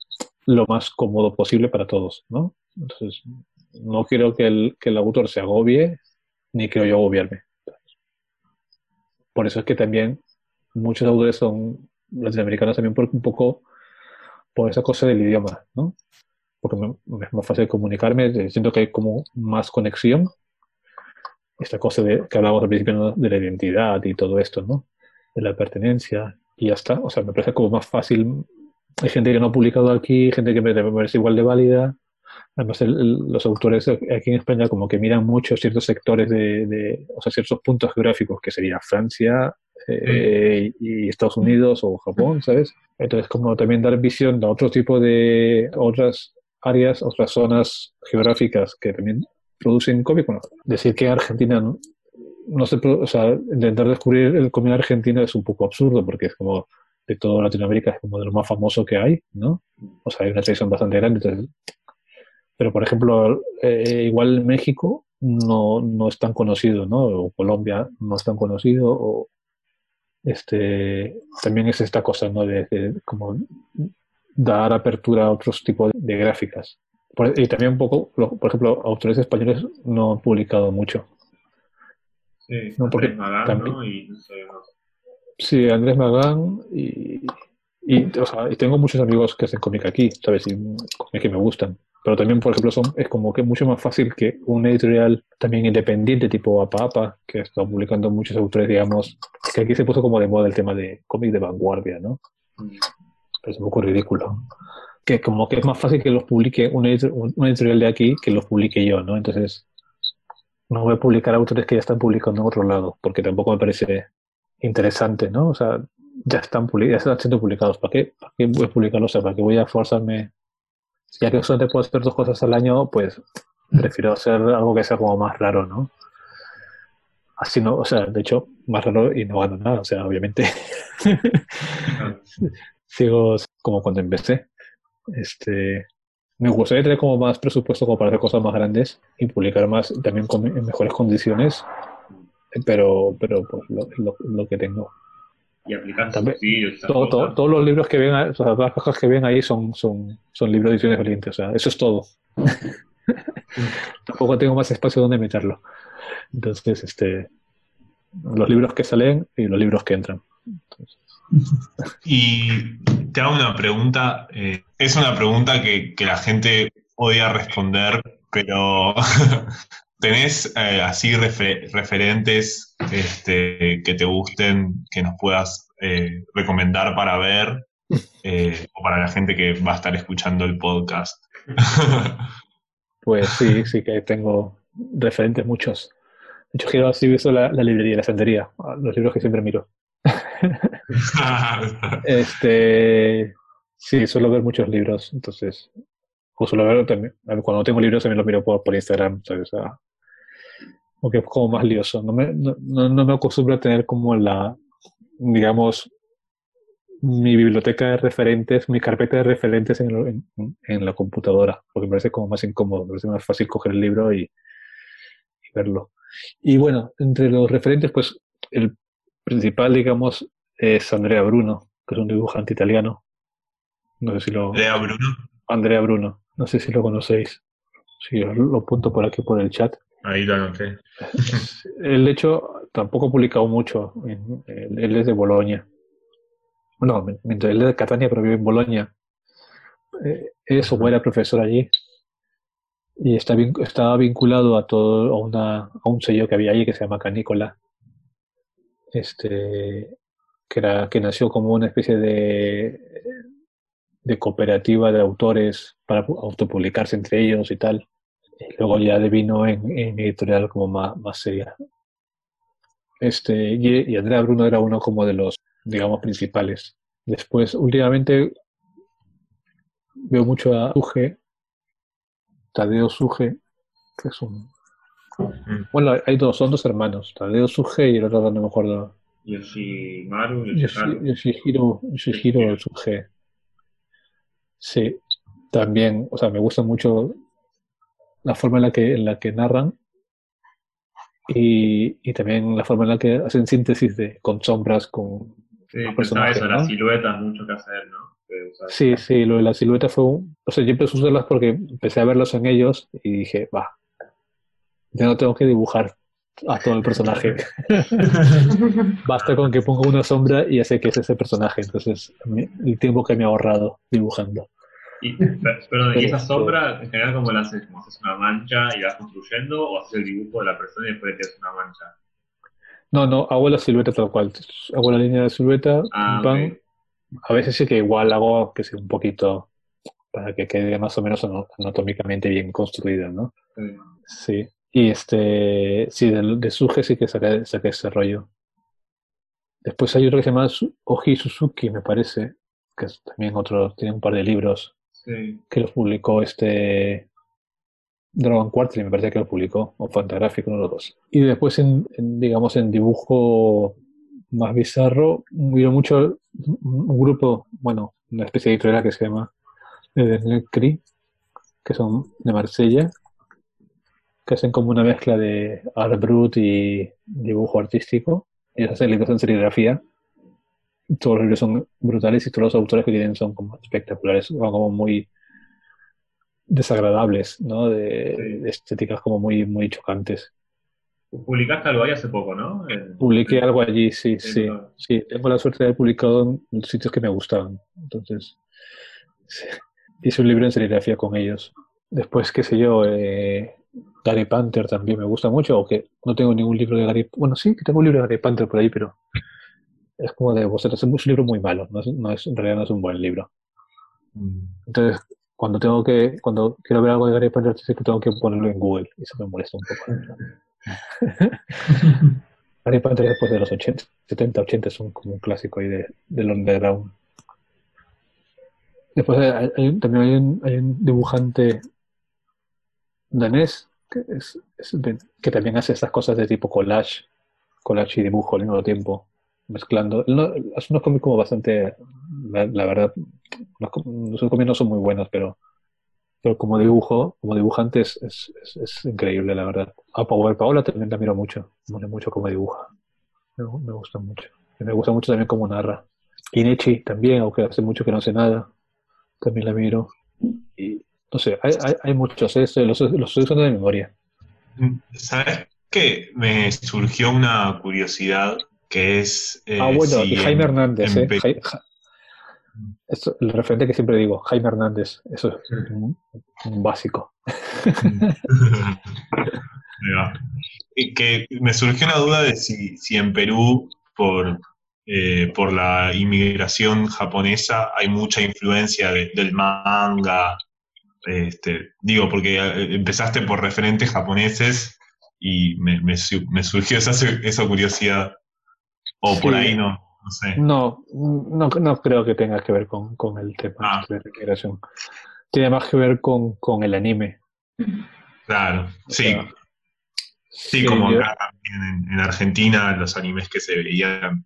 lo más cómodo posible para todos, ¿no? Entonces, no quiero que el, que el autor se agobie, ni quiero yo agobiarme. Por eso es que también muchos autores son latinoamericanos también por un poco por esa cosa del idioma, ¿no? Porque me, es más fácil comunicarme, eh, siento que hay como más conexión. Esta cosa de, que hablábamos al principio de la identidad y todo esto, ¿no? De la pertenencia y ya está. O sea, me parece como más fácil. Hay gente que no ha publicado aquí, gente que me, me parece igual de válida. Además, el- el- los autores aquí en España como que miran mucho ciertos sectores de, de- o sea, ciertos puntos geográficos, que sería Francia eh, y Estados Unidos o Japón, ¿sabes? Entonces, como también dar visión a otro tipo de, otras áreas, otras zonas geográficas que también producen cómic. Bueno, decir que Argentina no, pro- o sea, intentar descubrir el cómic argentino es un poco absurdo porque es como de toda Latinoamérica es como de lo más famoso que hay, ¿no? O sea, hay una tradición bastante grande, entonces pero, por ejemplo, eh, igual México no, no es tan conocido, ¿no? O Colombia no es tan conocido, o este, también es esta cosa, ¿no? De, como dar apertura a otros tipos de gráficas. Y también un poco, por ejemplo, autores españoles no han publicado mucho. Sí, No, porque Andrés Magán, también- ¿no? Y. Sí, Andrés Magán y, y, o sea, y tengo muchos amigos que hacen cómic aquí, ¿sabes? Y cómic que me gustan. Pero también, por ejemplo, son, es como que mucho más fácil que un editorial también independiente tipo Apa Apa, que está publicando muchos autores, digamos, que aquí se puso como de moda el tema de cómic de vanguardia, ¿no? Mm. Pero es un poco ridículo. Que como que es más fácil que los publique un, un- un editorial de aquí que los publique yo, ¿no? Entonces, no voy a publicar autores que ya están publicando en otro lado, porque tampoco me parece interesante, ¿no? O sea, ya están, ya están siendo publicados. ¿Para qué, ¿Para qué voy a publicarlos? O sea, ¿para qué voy a forzarme? Ya que solamente puedo hacer dos cosas al año, pues prefiero hacer algo que sea como más raro, ¿no? Así no, o sea, de hecho, más raro y no gano nada, o sea, obviamente [LAUGHS] sigo como cuando empecé. Este, me gustaría tener como más presupuesto como para hacer cosas más grandes y publicar más también con, en mejores condiciones, pero, pero pues lo, lo, lo que tengo. Y aplicar También- Todo, todo- cosas. todos los libros que ven, o sea, todas las cajas que ven ahí son, son, son libros de ediciones valientes, o sea, eso es todo. [LAUGHS] Tampoco tengo más espacio donde meterlo. Entonces, este, los libros que salen y los libros que entran. Y te hago una pregunta, eh, es una pregunta que, la gente odia responder, pero [LAUGHS] ¿tenés eh, así refe- referentes este, que te gusten, que nos puedas eh, recomendar para ver o para la gente que va a estar escuchando el podcast? [LAUGHS] Pues sí, sí que tengo referentes muchos. Hecho, quiero así la, la librería, la estantería, los libros que siempre miro. [LAUGHS] [LAUGHS] Este, sí, suelo ver muchos libros, entonces, suelo ver también, cuando tengo libros también los miro por, por Instagram. O sea, porque es como más lioso. No me, no, no, me acostumbro a tener como la, digamos, mi biblioteca de referentes, mi carpeta de referentes en, en- la computadora, porque me parece como más incómodo, me parece más fácil coger el libro y verlo. Y bueno, entre los referentes, pues el principal, digamos, es Andrea Bruno, que es un dibujante italiano. No sé si lo... Lea Bruno. Andrea Bruno, no sé si lo conocéis. Sí, os lo apunto por aquí por el chat. Ahí lo anoté. [LAUGHS] Él, de hecho, tampoco ha publicado mucho. Él, es de Bolonia. No, mientras él es de Catania, pero vive en Bolonia. Eh, es o era profesor allí. Y está, estaba vinculado a todo, a, una, a un sello que había allí que se llama Canícola. Este, que, era, que nació como una especie de, de cooperativa de autores para pu- autopublicarse entre ellos y tal. Luego ya devino en, en editorial como más, más seria. Este, y, Andrea Bruno era uno como de los, digamos, principales. Después, últimamente, veo mucho a Suge, Tadeo Suge, que es un... Mm. Bueno, hay dos, son dos hermanos, Tadeo Suge y el otro no me acuerdo. Yoshimaru, Yoshi- Yoshiharu. Yoshihiro, Yoshihiro Suge. Sí, también, o sea, me gusta mucho la forma en la que, en la que narran y, y también la forma en la que hacen síntesis de, con sombras, con... Sí, pensaba eso, ¿no? las siluetas, mucho que hacer, ¿no? Que. Sí, sí, lo de la silueta fue un... O sea, yo empecé a usarlas porque empecé a verlos en ellos y dije, va, ya no tengo que dibujar a todo el personaje. [LAUGHS] Basta con que ponga una sombra y ya sé que es ese personaje. Entonces, el tiempo que me he ahorrado dibujando. Y, perdón, ¿y esa sombra en general cómo la haces? ¿Cómo haces una mancha y la vas construyendo o haces el dibujo de la persona y después le tiras una mancha? No, no, hago la silueta tal cual. Hago la línea de silueta, Ah, pam. ok. A veces sí que igual hago que sea un poquito para que quede más o menos anatómicamente bien construida, ¿no? Sí. Sí. Y este, sí, de, de Suge sí que saqué, saqué ese rollo. Después hay otro que se llama Oji Suzuki, me parece, que es también otro, tiene un par de libros Sí. que los publicó este Dragon Quarterly, me parece que lo publicó, o Fantagraphic, uno de los dos. Y después, en, en, digamos, en dibujo más bizarro, hubo mucho un grupo, bueno, una especie de editorial que se llama eh, Cri, que son de Marsella, que hacen como una mezcla de art brut y dibujo artístico. Ellos hacen libros en serigrafía. Todos los libros son brutales y todos los autores que tienen son como espectaculares, son como muy desagradables, ¿no? De, Sí. de estéticas como muy, muy chocantes. Publicaste algo ahí hace poco, ¿no? En- Publiqué algo allí, sí, Sí, sí, sí. Tengo la suerte de haber publicado en sitios que me gustaban. Entonces, sí. [LAUGHS] hice un libro en serigrafía con ellos. Después, qué sé yo, eh, Gary Panther también me gusta mucho, aunque no tengo ningún libro de Gary Bueno, sí, que tengo un libro de Gary Panther por ahí, pero es como de vosotros. Es un libro muy malo, no es, no es- en realidad no es un buen libro. Mm. Entonces, cuando tengo que, cuando quiero ver algo de Gary Panther, que tengo que ponerlo en Google y eso me molesta un poco. [LAUGHS] Gary Panther después de los 80, 70, 80 es un, como un clásico ahí de, del underground. Después hay- hay también hay un, hay un dibujante danés que, es, que también hace estas cosas de tipo collage, collage y dibujo al mismo tiempo, mezclando. No- hace unos cómics como bastante, la, verdad, los, cómics no son muy buenos, pero, pero como dibujo, como dibujante es, es, increíble, la verdad. A Power Paola también la miro mucho, gusta mucho cómo dibuja, me, me gusta mucho. Y me gusta mucho también cómo narra. Inechi también, aunque hace mucho que no sé nada, también la miro. Y no sé, hay, hay, hay muchos, ¿eh? Los, los estoy usando de memoria. ¿Sabes qué? Me surgió una curiosidad que es. eh, ah, bueno, si y Jaime en- Hernández, en ¿eh? Ja- esto, el referente que siempre digo, Jaime Hernández, eso es un, un básico. [LAUGHS] Y que me surgió una duda de si, si en Perú, por, eh, por la inmigración japonesa, hay mucha influencia de- del manga. Este, digo, porque eh, empezaste por referentes japoneses y me, me su- me surgió esa, esa curiosidad. O por ahí no, no sé. No, no, no creo que tenga que ver con, con el tema Ah. de migración. Tiene más que ver con, con el anime. Claro, O sí. sea, Sí, como yo- acá también en, en Argentina, los animes que se veían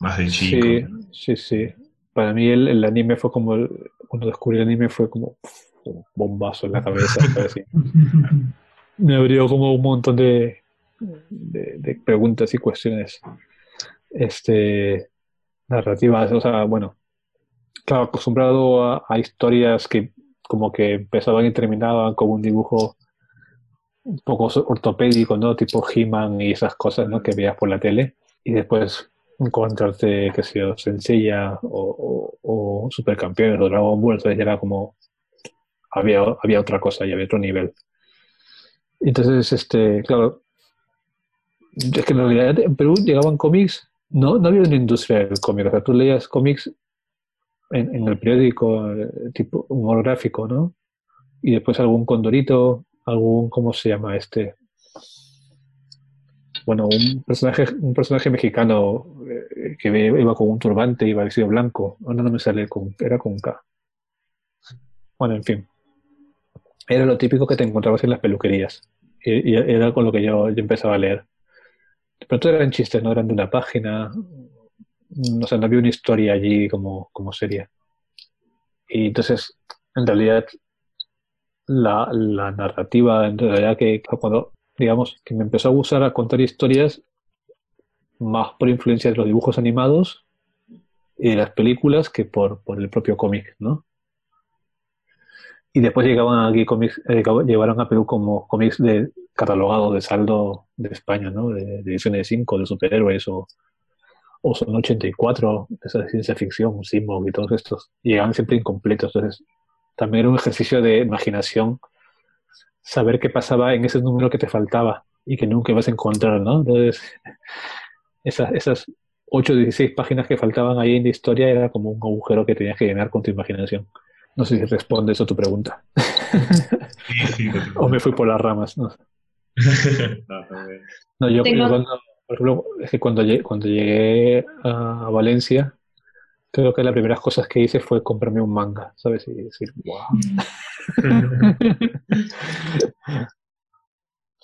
más de chico. Sí, sí, sí. para mí el, el anime fue como, el- cuando descubrí el anime fue como un bombazo en la cabeza, [LAUGHS] me abrió como un montón de, de, de preguntas y cuestiones este, narrativas, o sea, bueno, claro, acostumbrado a, a historias que como que empezaban y terminaban con un dibujo un poco ortopédico, ¿no? Tipo He-Man y esas cosas, ¿no? Que veías por la tele. Y después encontrarte, que sé yo, Sencilla o, o, o Supercampeones o Dragon Ball, entonces ya era como... Había, había otra cosa y había otro nivel. Entonces, este, claro, es que en realidad en Perú llegaban cómics, no, no había una industria del cómic, o sea, tú leías cómics en, en el periódico, eh, tipo gráfico, ¿no? Y después algún condorito, algún, ¿cómo se llama este? Bueno, un personaje, un personaje mexicano eh, que iba con un turbante, iba vestido blanco. Ahora no me sale con, era con K. Bueno, en fin. Era lo típico que te encontrabas en las peluquerías. Y, y era con lo que yo, yo empezaba a leer. Pero todo eran chistes, no eran de una página. O sea, no había una historia allí como, como seria. Y entonces, en realidad, la, la narrativa, en realidad, que cuando, digamos, que me empezó a gustar a contar historias más por influencia de los dibujos animados y de las películas que por, por el propio cómic, ¿no? Y después llegaban aquí cómics, eh, llegaron a Perú como cómics de catalogados de saldo de España, ¿no? De, ediciones de 5, de superhéroes o, o son 84, esa de ciencia ficción, Simon y todos estos. Llegaban siempre incompletos, entonces también era un ejercicio de imaginación saber qué pasaba en ese número que te faltaba y que nunca ibas a encontrar, ¿no? Entonces, [LAUGHS] esas, esas 8 o 16 páginas que faltaban ahí en la historia era como un agujero que tenías que llenar con tu imaginación. No sé si responde eso a tu pregunta. [LAUGHS] Sí, sí, o me fui por las ramas. No, [LAUGHS] No, yo, Tengo- yo cuando, por ejemplo, es que cuando llegué, cuando llegué a Valencia, creo que las primeras cosas que hice fue comprarme un manga, ¿sabes? Y decir, wow. [LAUGHS]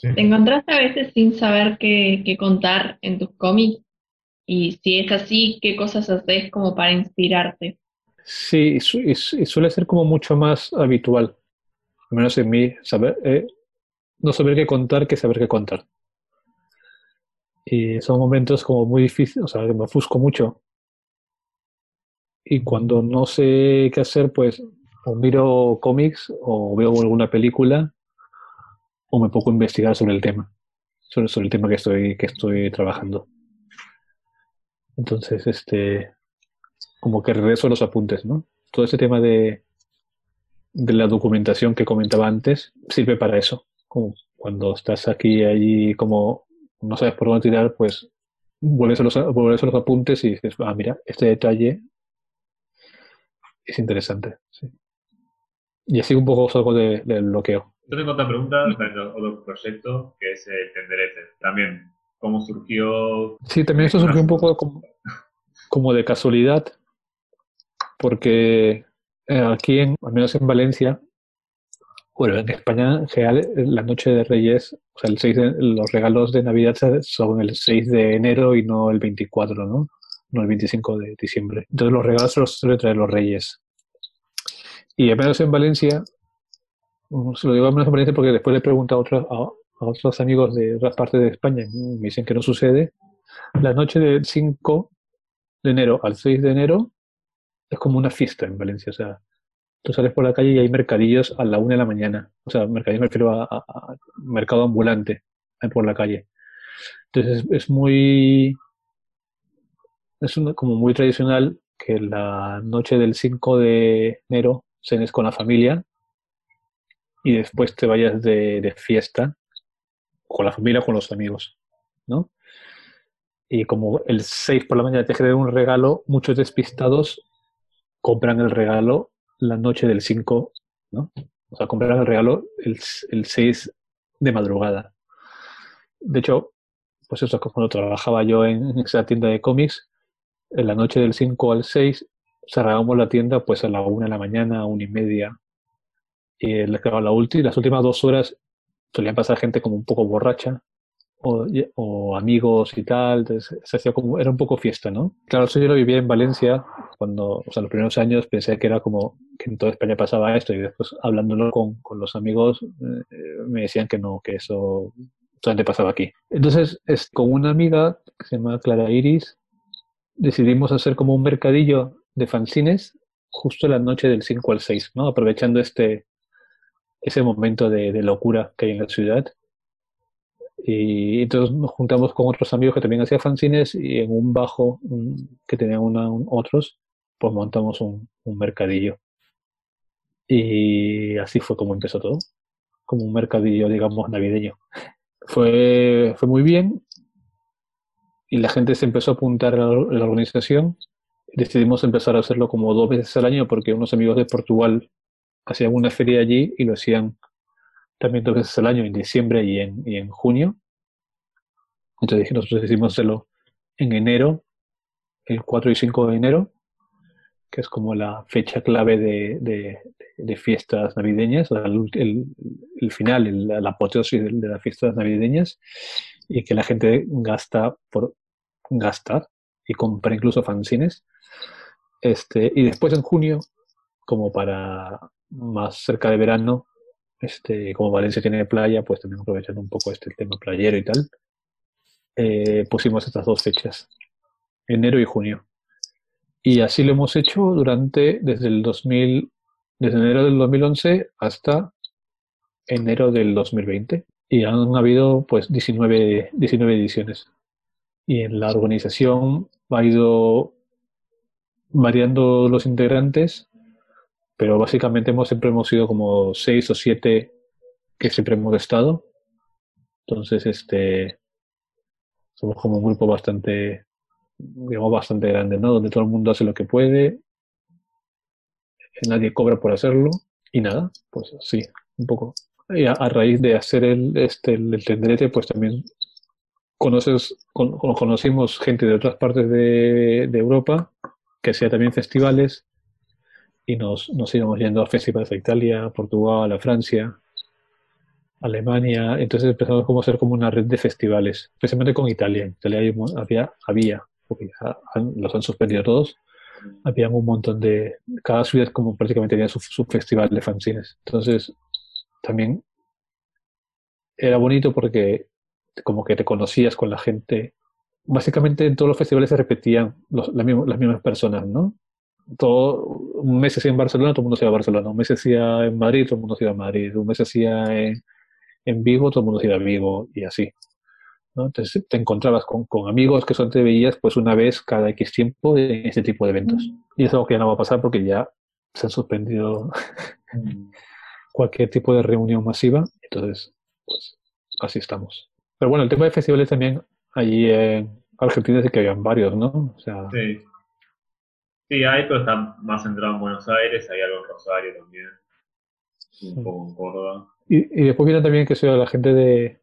¿Te encontraste a veces sin saber qué, qué contar en tus cómics? Y si es así, ¿qué cosas haces como para inspirarte? Sí, y, su- y su- y suele ser como mucho más habitual, al menos en mí, saber, eh, no saber qué contar que saber qué contar. Y son momentos como muy difíciles, o sea, que me ofusco mucho. Y cuando no sé qué hacer, pues o miro cómics o veo alguna película o me pongo a investigar sobre el tema, sobre, sobre el tema que estoy, que estoy trabajando. Entonces, este, como que regreso a los apuntes, ¿no? Todo ese tema de, de la documentación que comentaba antes sirve para eso. Como cuando estás aquí y allí, como no sabes por dónde tirar, pues vuelves a los, vuelves a los apuntes y dices, ah, mira, este detalle es interesante. sí. Y así un poco salgo de- del bloqueo. Yo tengo otra pregunta de otro proyecto que es el Tenderete. También, ¿cómo surgió? Sí, también esto surgió un poco como, como de casualidad, porque eh, aquí, en, al menos en Valencia, bueno, en España en general, eh, la noche de Reyes, o sea, el 6 de- los regalos de Navidad son el 6 de enero y no el 24, ¿no? No el 25 de diciembre. Entonces los regalos los suelen traer los Reyes. Y al menos en Valencia, mm, se lo digo al menos en Valencia porque después le he preguntado a otros, a, a otros amigos de otras partes de España, me dicen que no sucede. La noche del 5 de enero al 6 de enero es como una fiesta en Valencia. O sea, tú sales por la calle y hay mercadillos a la una de la mañana. O sea, mercadillos me refiero a, mercado ambulante por la calle. Entonces es, muy. Es una- como muy tradicional que la noche del 5 de enero cenes con la familia y después te vayas de, de fiesta con la familia o con los amigos, ¿no? Y como el 6 por la mañana te genera un regalo, muchos despistados compran el regalo la noche del 5, ¿no? O sea, compran el regalo el, el 6 de madrugada. De hecho, pues eso, cuando trabajaba yo en esa tienda de cómics, en la noche del 5 al 6 cerrábamos la tienda pues a la 1 de la mañana, a 1 y media. Y el- claro, la ulti- las últimas dos horas solían pasar gente como un poco borracha o, amigos y tal, se hacía como, era un poco fiesta, ¿no? Claro, eso yo lo vivía en Valencia, cuando, o sea, los primeros años pensé que era como que en toda España pasaba esto, y después hablándolo con, con los amigos eh, me decían que no, que eso solamente pasaba aquí. Entonces, es, con una amiga que se llama Clara Iris, decidimos hacer como un mercadillo de fanzines justo la noche del 5 al 6, ¿no? Aprovechando este, ese momento de locura que hay en la ciudad. Y entonces nos juntamos con otros amigos que también hacían fanzines y en un bajo un- que tenían una- un- otros, pues montamos un, un mercadillo. Y así fue como empezó todo, como un mercadillo, digamos, navideño. Fue, fue muy bien y la gente se empezó a apuntar a la organización. Decidimos empezar a hacerlo como dos veces al año porque unos amigos de Portugal hacían una feria allí y lo hacían también dos veces al año, en diciembre y en, y en junio. Entonces nosotros decidimos hacerlo en enero, el 4 y 5 de enero, que es como la fecha clave de, de- fiestas navideñas, el, el- el final, el- la apoteosis de, de las fiestas navideñas, y que la gente gasta por gastar y compra incluso fanzines. Este, y después en junio, como para más cerca de verano, este, como Valencia tiene playa, pues también aprovechando un poco este tema playero y tal, eh, pusimos estas dos fechas, enero y junio. Y así lo hemos hecho durante, desde el 2000, desde enero del 2011 hasta enero del 2020. Y han habido pues 19, 19 ediciones. Y en la organización ha ido variando los integrantes, pero básicamente hemos, siempre hemos sido como seis o siete que siempre hemos estado. Entonces, este, somos como un grupo bastante, digamos, bastante grande, ¿no? Donde todo el mundo hace lo que puede, nadie cobra por hacerlo, y nada, pues sí, un poco. Y a, raíz de hacer el, este, el tendrete, pues también conoces, con- con- conocimos gente de otras partes de, de Europa que hacía también festivales y nos, nos íbamos yendo a festivales a Italia, Portugal, a Francia, Alemania. Entonces empezamos como a hacer como una red de festivales, especialmente con Italia. En Italia había, había, porque los han suspendido todos, había un montón de... Cada ciudad como prácticamente tenía su, su festival de fanzines. Entonces también era bonito porque como que te conocías con la gente. Básicamente en todos los festivales se repetían las, mismas, las mismas personas, ¿no? Todo, un mes hacía en Barcelona, todo el mundo se iba a Barcelona. Un mes hacía en Madrid, todo el mundo se iba a Madrid. Un mes hacía en, en Vigo, todo el mundo se iba a Vigo y así. ¿no? Entonces te encontrabas con, con amigos que solo te veías pues una vez cada X tiempo en ese tipo de eventos. Y es algo que ya no va a pasar porque ya se han suspendido [LAUGHS] cualquier tipo de reunión masiva. Entonces, pues así estamos. Pero bueno, el tema de festivales también, allí en Argentina sí que habían varios, ¿no? O sea, Sí. Sí, hay, pero está más centrado en Buenos Aires, hay algo en Rosario también, un poco en Córdoba. y, y después viene también que sea la gente de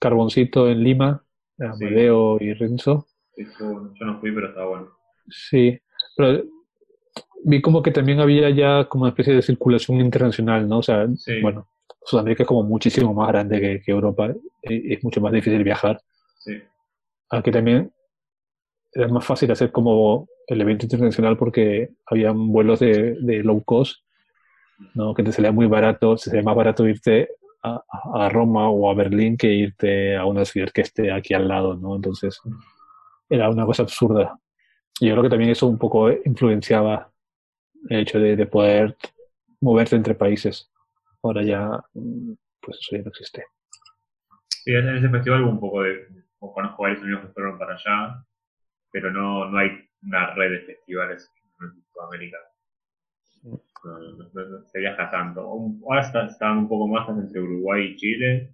Carboncito en Lima, Amadeo y Renzo. Sí, yo no fui, pero está bueno. Sí, pero vi como que también había ya como una especie de circulación internacional, ¿no? O sea, Sí. bueno, Sudamérica es como muchísimo más grande que, que Europa y es mucho más difícil viajar. Sí. Aunque también era más fácil hacer como el evento internacional porque habían vuelos de, de low cost, ¿no? Que te salía muy barato, se salía más barato irte a, a- Roma o a Berlín que irte a una ciudad que esté aquí al lado, ¿no? Entonces era una cosa absurda. Y yo creo que también eso un poco influenciaba el hecho de, de poder moverte entre países. Ahora ya, pues eso ya no existe. Sí, en ese festival hubo un poco de. o Conozco varios amigos fueron para allá, pero no, no hay una red de festivales en Sudamérica. No, no- no- no se viaja tanto. Ahora está- están un poco más entre Uruguay y Chile,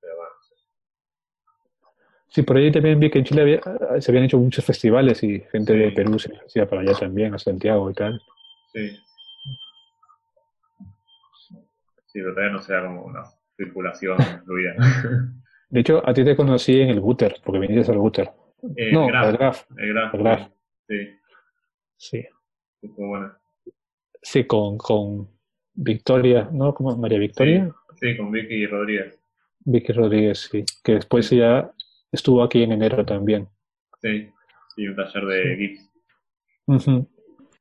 pero bueno. Sí, por ahí también vi que en Chile había- se habían hecho muchos festivales y gente de. Perú se hacía para allá también, a Santiago y tal. Sí. Sí, pero todavía no sea como una circulación fluida. [LAUGHS] De hecho, a ti te conocí en el Gutter, porque viniste al Gutter. Eh, no. El Graf. El Graf. Sí, Sí, estuvo bueno. sí con, con Victoria, ¿no? ¿Cómo? María Victoria. Sí, con Vicky y Rodríguez. Vicky Rodríguez, sí. Que después ya estuvo aquí en enero también. Sí, sí, un taller de GIFs. Ujú.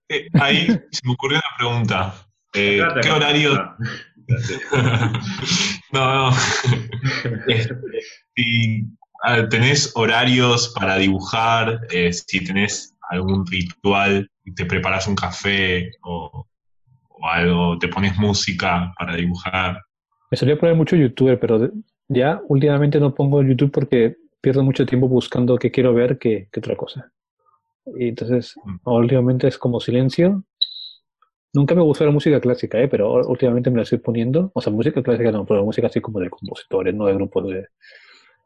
Eh, ahí se me ocurrió una pregunta. Eh, ¿Qué horario? [LAUGHS] No, no. [LAUGHS] Si ah, tenés horarios para dibujar, eh, si tenés algún ritual, te preparas un café o, o algo, te pones música para dibujar. Me solía poner mucho youtuber, pero ya últimamente no pongo YouTube porque pierdo mucho tiempo buscando qué quiero ver que, que otra cosa. Y entonces, últimamente es como silencio. Nunca me gustó la música clásica, ¿eh? pero últimamente me la estoy poniendo. O sea, música clásica no, pero música así como de compositores, no de grupos de...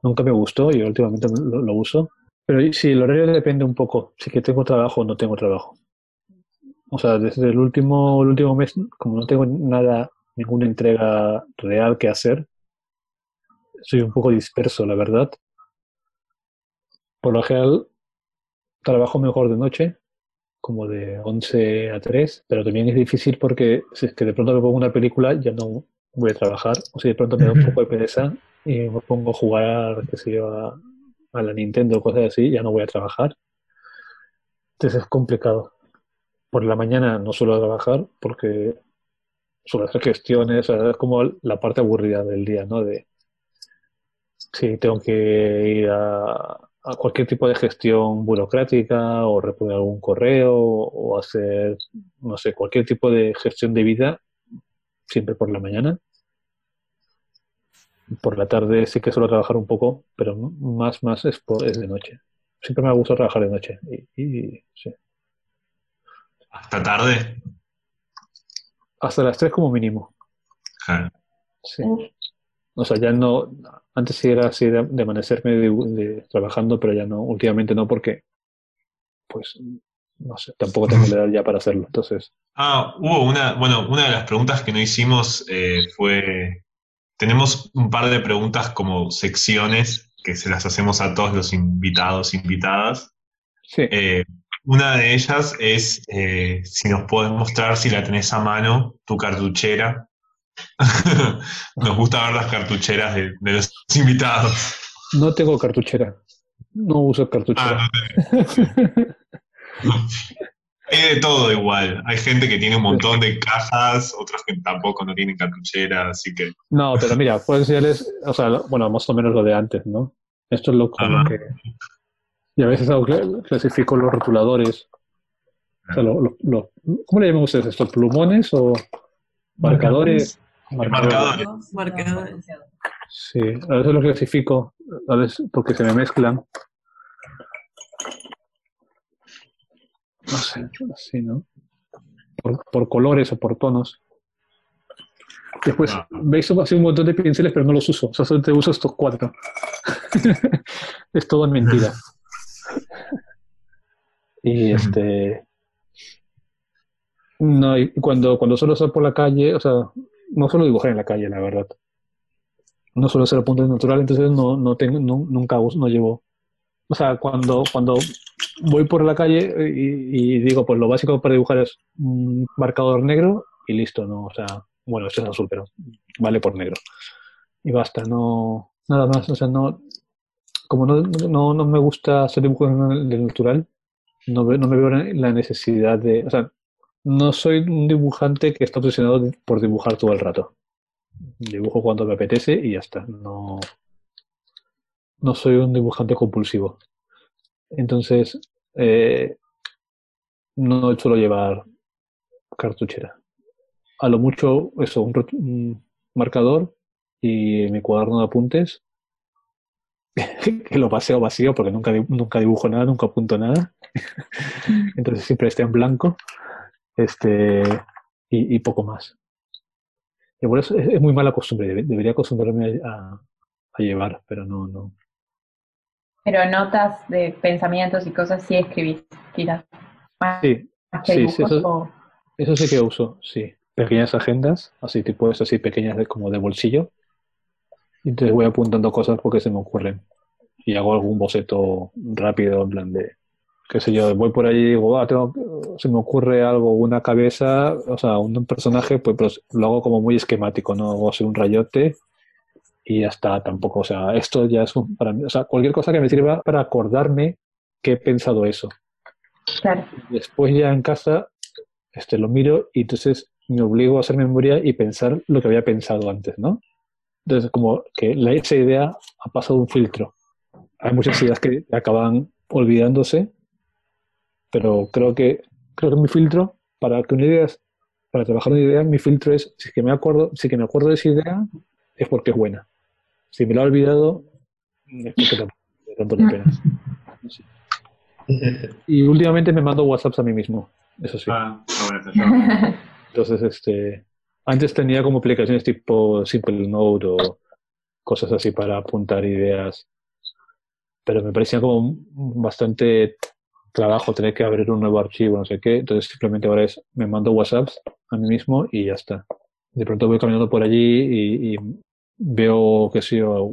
Nunca me gustó y últimamente lo, lo uso. Pero sí, el horario depende un poco. Si que tengo trabajo o no tengo trabajo. O sea, desde el último, el último mes, como no tengo nada, ninguna entrega real que hacer, soy un poco disperso, la verdad. Por lo general, trabajo mejor de noche, como de 11 a 3, pero también es difícil porque si es que de pronto me pongo una película, ya no voy a trabajar. O si de pronto me da un [LAUGHS] poco de pereza y me pongo a jugar, qué sé yo, a, a la Nintendo o cosas así, ya no voy a trabajar. Entonces es complicado. Por la mañana no suelo trabajar porque suelo hacer gestiones, o sea, es como la parte aburrida del día, ¿no? De si tengo que ir a, cualquier tipo de gestión burocrática o responder algún correo o hacer, no sé, cualquier tipo de gestión de vida, siempre por la mañana. Por la tarde sí que suelo trabajar un poco, pero más, más es, por, es de noche. Siempre me ha gustado trabajar de noche. Y, y sí. ¿Hasta tarde? Hasta las 3 como mínimo. Claro. Sí. O sea, ya no. Antes sí era así de, de amanecerme de- de- trabajando, pero ya no. Últimamente no, porque. Pues. No sé, tampoco tengo la edad ya para hacerlo. Entonces. Ah, hubo una, bueno, una de las preguntas que no hicimos eh, fue, tenemos un par de preguntas como secciones que se las hacemos a todos los invitados, invitadas. Sí. Eh, una de ellas es eh, si nos puedes mostrar si la tenés a mano, tu cartuchera. [LAUGHS] Nos gusta ver las cartucheras de, de los [LAUGHS] invitados. No tengo cartuchera. No uso cartuchera. Ah, no [LAUGHS] Hay de todo igual. Hay gente que tiene un montón de cajas, otros que tampoco no tienen cartuchera, así que... No, pero mira, puedo enseñarles, o sea, bueno, más o menos lo de antes, ¿no? Esto es lo, Ah. que... Y a veces hago cla- clasifico los rotuladores. O sea, lo- lo- lo- ¿Cómo le llaman ustedes esto? ¿Plumones o marcadores? Marcadores. Marcadores. Sí, a veces lo clasifico, a veces porque se me mezclan. No sé, así, ¿no? Por, por colores o por tonos. Después, Ah. veis así un montón de pinceles, pero no los uso. O sea, solamente uso estos cuatro. [LAUGHS] es todo en mentira. [LAUGHS] y este. No, y cuando, cuando suelo estar por la calle, o sea, no suelo dibujar en la calle, la verdad no suelo ser apunte natural, entonces no, no tengo, no- nunca uso- no llevo. O sea, cuando, cuando voy por la calle y, y digo, pues lo básico para dibujar es un marcador negro y listo, ¿no? O sea, bueno, esto es azul, pero vale por negro. Y basta, no, nada más, o sea, no, como no, no, no me gusta hacer dibujos de natural, no, no me veo la necesidad de, o sea, no soy un dibujante que está obsesionado por dibujar todo el rato dibujo cuando me apetece y ya está. No, no soy un dibujante compulsivo. Entonces, eh, no suelo llevar cartuchera. A lo mucho, eso, un, un marcador y mi cuaderno de apuntes, [LAUGHS] que lo paseo vacío porque nunca, nunca dibujo nada, nunca apunto nada. [LAUGHS] Entonces siempre está en blanco. Este, y, poco más. Y por es, es muy mala costumbre, debe- debería acostumbrarme a, a llevar, pero no, no. Pero notas de pensamientos y cosas sí escribís, quizás. Sí, sí, dibujos sí, eso- o- eso sí que uso, sí. Pequeñas agendas, así tipo es así pequeñas de, como de bolsillo. Y entonces voy apuntando cosas porque se me ocurren. Y hago algún boceto rápido, en plan de, qué sé yo, voy por allí y digo, "Ah, tengo, se me ocurre algo, una cabeza, o sea, un personaje, pues, pero lo hago como muy esquemático, ¿no? Hago así un rayote y ya está, tampoco, o sea, esto ya es un, para mí, o sea, cualquier cosa que me sirva para acordarme que he pensado eso. Claro. Después ya en casa este, lo miro y entonces me obligo a hacer memoria y pensar lo que había pensado antes, ¿no? Entonces, como que la, esa idea ha pasado un filtro. Hay muchas ideas que acaban olvidándose, pero creo que, creo que mi filtro, para que una idea, para trabajar una idea, mi filtro es, si que me acuerdo, si que me acuerdo de esa idea, es porque es buena. Si me lo he olvidado, es vale tanto la pena. Sí. Y últimamente me mando WhatsApps a mí mismo, eso sí. Ah, bueno. [LAUGHS] Entonces, este, antes tenía como aplicaciones tipo Simple Note o cosas así para apuntar ideas, pero me parecía como bastante trabajo tener que abrir un nuevo archivo, no sé qué. Entonces, simplemente ahora es, me mando WhatsApps a mí mismo y ya está. De pronto voy caminando por allí y, y veo, que sé yo,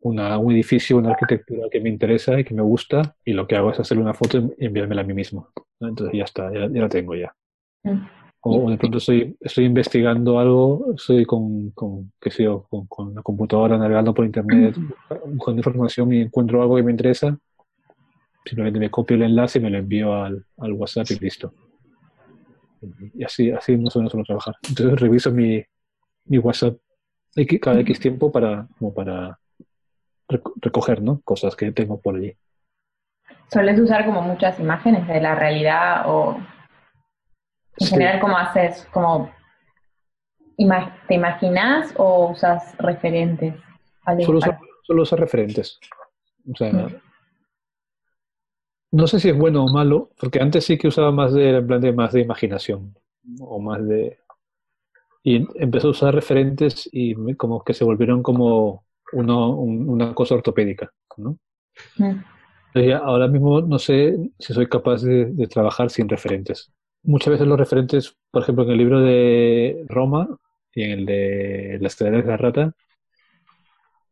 una, un edificio, una arquitectura que me interesa y que me gusta, y lo que hago es hacerle una foto y enviármela a mí mismo. ¿no? Entonces ya está, ya, ya la tengo ya. Mm. O de pronto estoy, estoy investigando algo, estoy con, con qué sé yo, con, con la computadora navegando por internet, buscando información y encuentro algo que me interesa, simplemente me copio el enlace y me lo envío al, al WhatsApp y listo. Y así, así más o menos suelo trabajar. Entonces reviso mi, mi WhatsApp cada X tiempo para, como para reco- recoger ¿no? cosas que tengo por allí. ¿Sueles usar como muchas imágenes de la realidad o en Sí. general cómo haces? Como, ¿Te imaginas o usas referentes? Solo usar, para- solo usar referentes. O sea, Mm. no sé si es bueno o malo, porque antes sí que usaba más de, en plan de más de imaginación, o más de... Y empecé a usar referentes y como que se volvieron como uno, un- una cosa ortopédica, ¿no? Mm. Entonces ahora mismo no sé si soy capaz de, de trabajar sin referentes. Muchas veces los referentes, por ejemplo, en el libro de Roma y en el de Las escaleras de la rata,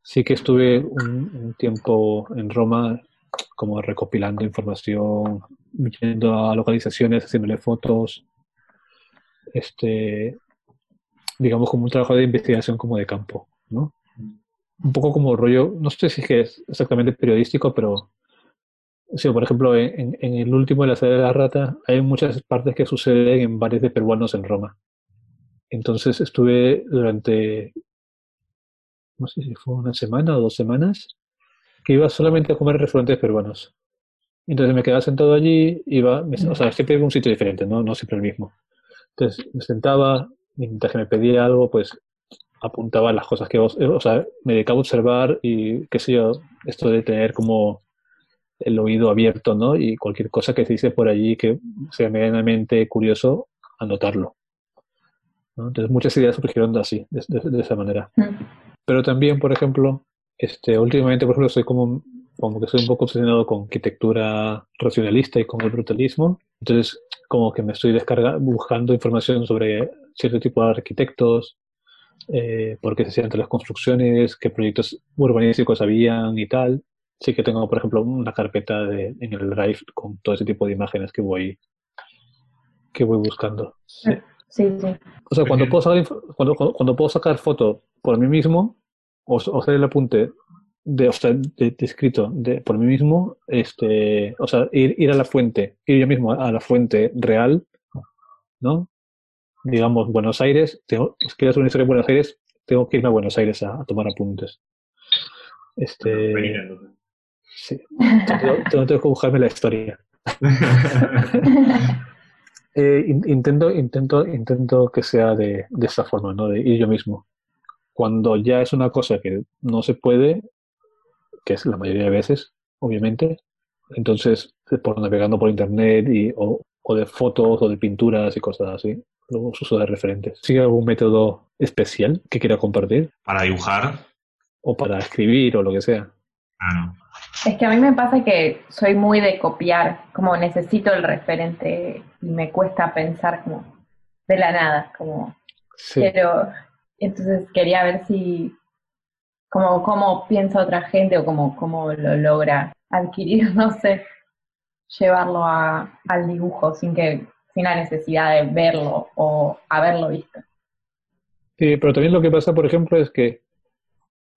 sí que estuve un, un tiempo en Roma como recopilando información, yendo a localizaciones, haciéndole fotos, este, digamos como un trabajo de investigación como de campo, ¿no? Un poco como rollo, no sé si es que es exactamente periodístico, pero por ejemplo, en, en el último de la serie de la rata hay muchas partes que suceden en bares de peruanos en Roma. Entonces estuve durante, no sé si fue una semana o dos semanas, que iba solamente a comer restaurantes peruanos. Entonces me quedaba sentado allí, iba, me- o sea, siempre iba a un sitio diferente, ¿no? No siempre el mismo. Entonces me sentaba, y mientras que me pedía algo, pues apuntaba las cosas que, os- o sea, me dedicaba a observar y, qué sé yo, esto de tener como el oído abierto, ¿no? Y cualquier cosa que se dice por allí que sea medianamente curioso, anotarlo. ¿no? Entonces muchas ideas surgieron de así, de, de- de esa manera. Mm. Pero también, por ejemplo, este, últimamente, por ejemplo, soy como, como que soy un poco obsesionado con arquitectura racionalista y con el brutalismo. Entonces, como que me estoy descargando, buscando información sobre cierto tipo de arquitectos, eh, por qué se hacían las construcciones, qué proyectos urbanísticos habían y tal. Sí que tengo, por ejemplo, una carpeta de, en el Drive con todo ese tipo de imágenes que voy, que voy buscando. Sí. Sí, sí. O sea, cuando puedo, sacar, cuando, cuando, cuando puedo sacar foto por mí mismo, o, o hacer el apunte de, o sea, de, de escrito de, por mí mismo, este, o sea, ir, ir a la fuente, ir yo mismo a la fuente real, ¿no? Digamos, Buenos Aires, tengo, si quiero hacer una historia de Buenos Aires, tengo que irme a Buenos Aires a, a tomar apuntes. Este, sí, tengo, tengo- tengo que buscarme la historia. [LAUGHS] Eh, in- intento, intento, intento que sea de, de esta forma, ¿no? De ir yo mismo. Cuando ya es una cosa que no se puede, que es la mayoría de veces, obviamente, entonces por navegando por internet y, o, o de fotos o de pinturas y cosas así, luego uso de referentes. ¿Sigue algún método especial que quiera compartir? Para dibujar, O para escribir o lo que sea. claro. Es que a mí me pasa que soy muy de copiar, como necesito el referente y me cuesta pensar como de la nada, como Sí. quiero, entonces quería ver si, como cómo piensa otra gente o cómo, cómo lo logra adquirir, [LAUGHS] no sé, llevarlo a, al dibujo sin que, sin la necesidad de verlo o haberlo visto. Sí, pero también lo que pasa, por ejemplo, es que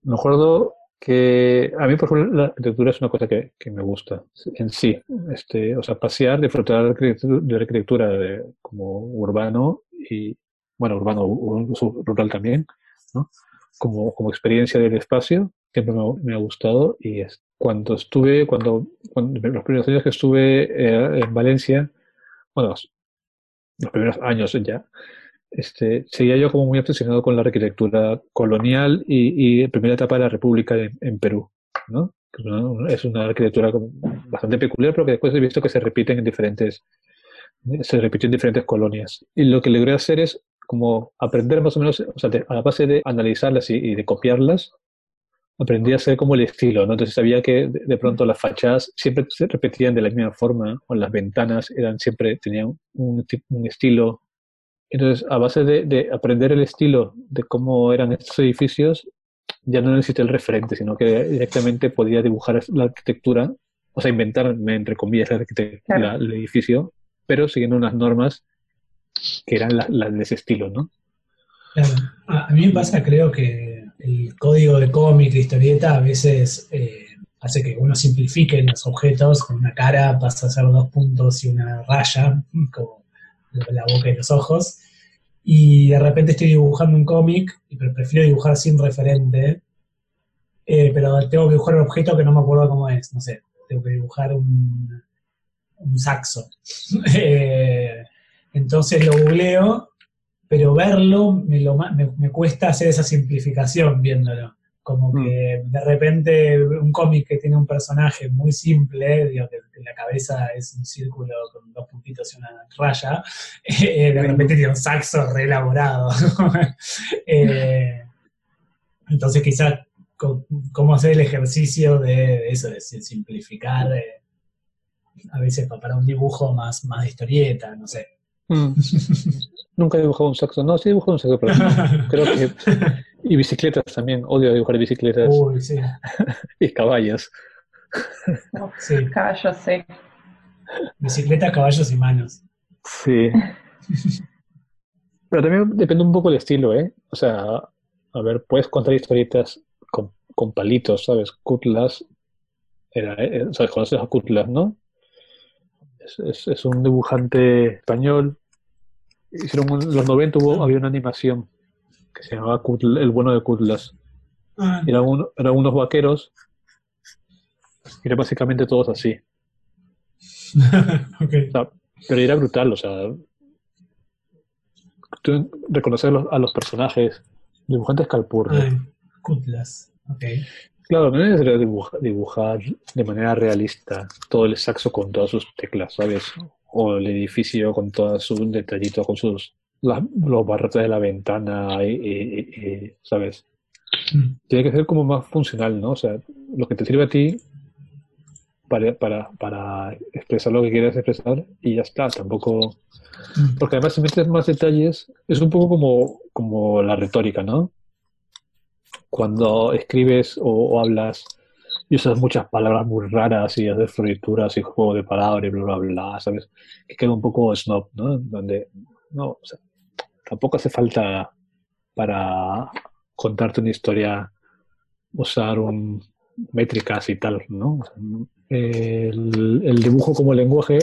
me acuerdo que a mí, por ejemplo, la arquitectura es una cosa que, me gusta en sí. Este, o sea, pasear, disfrutar de la arquitectura, de como urbano y, bueno, urbano, rural también, ¿no? Como, como experiencia del espacio, siempre me, me ha gustado. Y es, cuando estuve, cuando, cuando los primeros años que estuve eh, en Valencia, bueno, los primeros años ya, este, seguía yo como muy obsesionado con la arquitectura colonial y, y primera etapa de la República en, en Perú, ¿no? Es una, arquitectura bastante peculiar, pero que después he visto que se repiten en diferentes, se repitió en diferentes colonias. Y lo que logré hacer es como aprender más o menos, o sea, a la base de analizarlas y, y de copiarlas, aprendí a hacer como el estilo, ¿no? Entonces sabía que de, de pronto las fachadas siempre se repetían de la misma forma, o las ventanas eran siempre, tenían un, un estilo. Entonces, a base de, de aprender el estilo de cómo eran estos edificios, ya no necesité el referente, sino que directamente podía dibujar la arquitectura, o sea, inventarme, entre comillas, la arquitect- Claro. la- el edificio, pero siguiendo unas normas que eran las las de ese estilo, ¿no? Claro. A, a mí me pasa, creo que el código de cómic, de historieta, a veces eh, hace que uno simplifique los objetos con una cara, pasa a ser dos puntos y una raya, [LAUGHS] como la boca y los ojos. Y de repente estoy dibujando un cómic, pre- prefiero dibujar sin referente, eh, pero tengo que dibujar un objeto que no me acuerdo cómo es, no sé, tengo que dibujar un, un saxo. [LAUGHS] Eh, entonces lo googleo pero verlo me, lo, me, me cuesta hacer esa simplificación viéndolo. Como que de repente un cómic que tiene un personaje muy simple, digo, que, que la cabeza es un círculo con dos puntitos y una raya, [LAUGHS] eh, de repente tiene un saxo re elaborado. [LAUGHS] Eh, entonces quizás cómo hacer el ejercicio de, eso, de si- simplificar eh, a veces pa- para un dibujo más, más de historieta, no sé. [LAUGHS] Nunca he dibujado un saxo. No, sí he dibujado un saxo, pero [LAUGHS] creo que... Y bicicletas también. Odio dibujar bicicletas Uy, sí, [LAUGHS] y caballos. sí. Caballo, sí. Bicicleta, caballos y manos. Sí. Pero también depende un poco del estilo, ¿eh? O sea, a ver, puedes contar historietas con, con palitos, ¿sabes? Cutlas. Era, eh, ¿sabes? Conoces a Cutlas, ¿no? Es, es- es un dibujante español. Hicieron un- en los 90 hubo, había una animación que se llamaba El bueno de Cutlas. Ah, Eran, un- eran unos vaqueros. Y eran básicamente todos así. [LAUGHS] ok. O sea, pero era brutal, o sea, tú reconocer a los, a los personajes, dibujantes calpurnia. Ay, Cutlas. Claro, no es necesario dibujar, dibujar de manera realista todo el saxo con todas sus teclas, ¿sabes? O el edificio con todos sus detallitos, con sus las- los barrotes de la ventana, y- y- y, ¿sabes? Mm. Tiene que ser como más funcional, ¿no? O sea, lo que te sirve a ti para, para, para expresar lo que quieres expresar y ya está, tampoco... Mm. Porque además si metes más detalles, es un poco como, como la retórica, ¿no? Cuando escribes o, hablas y usas muchas palabras muy raras y haces florituras y juego de palabras y bla, bla, bla, ¿sabes? Que queda un poco snob, ¿no? Donde, no, o sea, tampoco hace falta para contarte una historia usar un, métricas y tal, ¿no? El, dibujo como lenguaje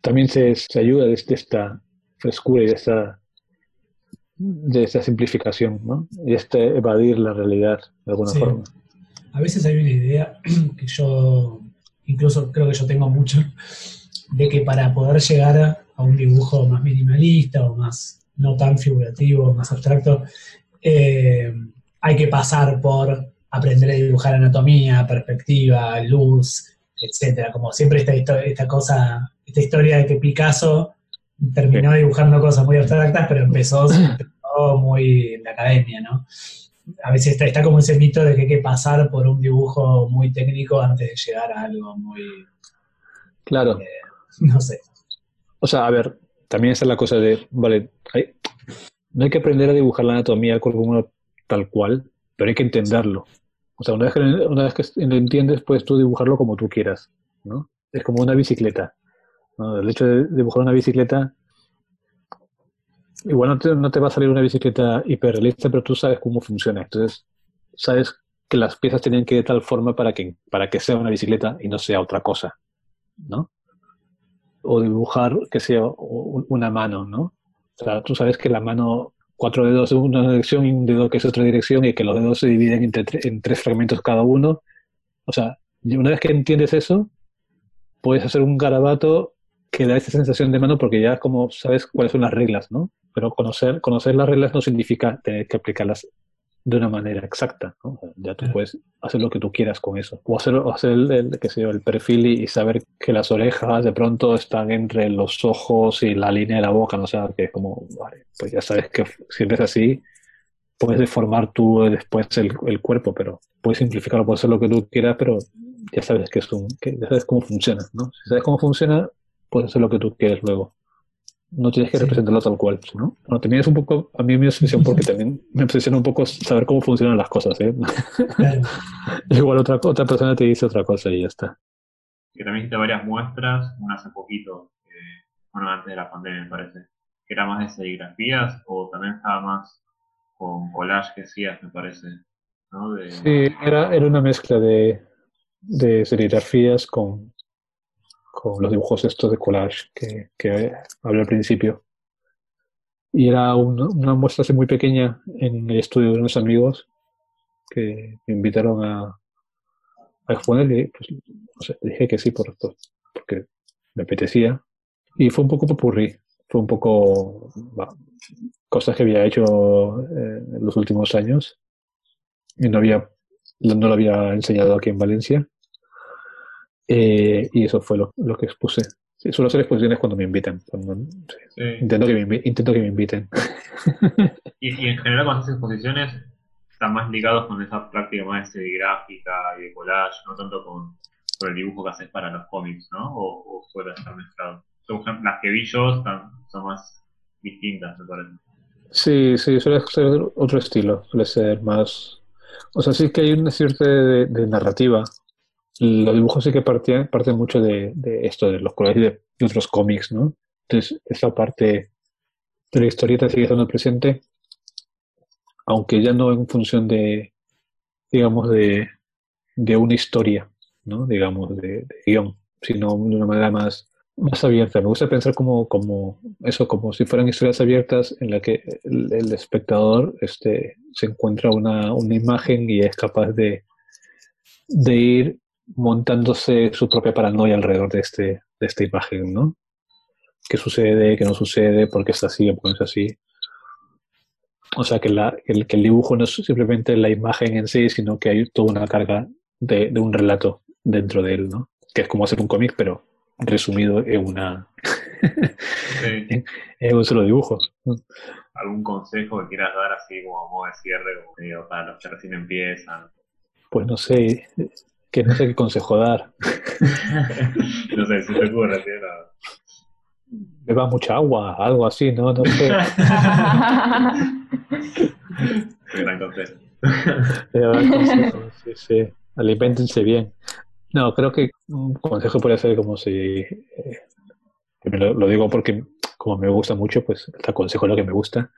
también se, se ayuda desde esta frescura y de esta, de esta simplificación, ¿no? Y este evadir la realidad de alguna Sí. forma. A veces hay una idea [CLEARS THROAT] que yo, incluso creo que yo tengo mucho, de que para poder llegar a, a un dibujo más minimalista o más no tan figurativo, más abstracto, eh, hay que pasar por aprender a dibujar anatomía, perspectiva, luz, etcétera. Como siempre esta, esta cosa, esta historia de que Picasso terminó dibujando cosas muy abstractas, pero empezó, empezó muy en la academia, ¿no? a veces está, está como ese mito de que hay que pasar por un dibujo muy técnico antes de llegar a algo muy, Claro. no sé. O sea, a ver, también está la cosa de, vale, hay- no hay que aprender a dibujar la anatomía del cuerpo humano tal cual, pero hay que entenderlo. O sea, una vez que, una vez que lo entiendes, puedes tú dibujarlo como tú quieras, ¿no? Es como una bicicleta. ¿No? El hecho de dibujar una bicicleta, igual no te, no te va a salir una bicicleta hiperrealista, pero tú sabes cómo funciona. Entonces, sabes que las piezas tenían que ir de tal forma para que, para que sea una bicicleta y no sea otra cosa, ¿no? O dibujar que sea una mano, ¿no? O sea, tú sabes que la mano, cuatro dedos en una dirección y un dedo que es otra dirección y que los dedos se dividen entre tre- en tres fragmentos cada uno. O sea, una vez que entiendes eso, puedes hacer un garabato que da esa sensación de mano porque ya como sabes cuáles son las reglas, ¿no? Pero conocer, conocer las reglas no significa tener que aplicarlas de una manera exacta, ¿no? Ya tú puedes hacer lo que tú quieras con eso. O hacer, o hacer el, el, qué sé yo, el perfil y, y saber que las orejas de pronto están entre los ojos y la línea de la boca, ¿no? O sea, que es como, vale, pues ya sabes que si es así, puedes deformar tú después el, el cuerpo, pero puedes simplificarlo, puedes hacer lo que tú quieras, pero ya sabes que es un, que ya sabes cómo funciona, ¿no? Si sabes cómo funciona, puedes hacer lo que tú quieres luego. No tienes que Sí. representarlo tal cual, ¿no? Bueno, también es un poco, a mí me obsesiona porque también me obsesiona un poco saber cómo funcionan las cosas, ¿eh? Claro. [LAUGHS] Igual otra, otra persona te dice otra cosa y ya está. Que también hiciste varias muestras, una hace poquito, eh, bueno, antes de la pandemia me parece, que era más de serigrafías o también estaba más con collage que hacías, me parece, ¿no? De, Sí, era, era una mezcla de, de serigrafías con, con los dibujos estos de collage que, que hablé al principio. Y era un- una muestra así muy pequeña en el estudio de unos amigos que me invitaron a, a exponer y pues, no sé, dije que sí por, por- porque me apetecía. Y fue un poco popurrí, fue un poco va, cosas que había hecho eh, en los últimos años y no había no lo había enseñado aquí en Valencia. Eh, y eso fue lo, lo que expuse. Sí, suelo hacer exposiciones cuando me invitan. cuando- sí, Sí. intento, que me, intento que me inviten. [LAUGHS] Y, y en general cuando haces exposiciones están más ligados con esa práctica más de serigráfica y de collage, no tanto con, con el dibujo que haces para los cómics, ¿no? O, o suele estar mezclado. Las que vi yo están- son más distintas, me parece. Sí, sí, suele ser otro estilo. Suele ser más. O sea, sí que hay una cierta de, de narrativa. Los dibujos sí que partían, parten mucho de, esto, de los colores de, de otros cómics, ¿no? Entonces, esa parte de la historieta sigue estando presente, aunque ya no en función de, digamos, de, de una historia, ¿no? Digamos, de, de guion, sino de una manera más, más abierta. Me gusta pensar como, como eso, como si fueran historias abiertas en la que el, el espectador este, se encuentra una, una imagen y es capaz de, de ir montándose su propia paranoia alrededor de, este, de esta imagen, ¿no? ¿Qué sucede? ¿Qué no sucede? ¿Por qué es así? ¿Por qué no es así? O sea, que, la, que el, que el dibujo no es simplemente la imagen en sí, sino que hay toda una carga de, de un relato dentro de él, ¿no? Que es como hacer un cómic, pero resumido en una Sí. en un solo dibujo. ¿Algún consejo que quieras dar así como a modo de cierre, como digo, para los que recién empiezan? Pues no sé, que no sé qué consejo dar. [LAUGHS] no sé, si te ocurre, ¿sí? No. Beba mucha agua, algo así, ¿no? No sé. Qué [LAUGHS] gran consejo. Consejos, sí, sí. Aliméntense bien. No, creo que un consejo podría ser como si. eh, lo digo porque, como me gusta mucho, pues te aconsejo lo que me gusta.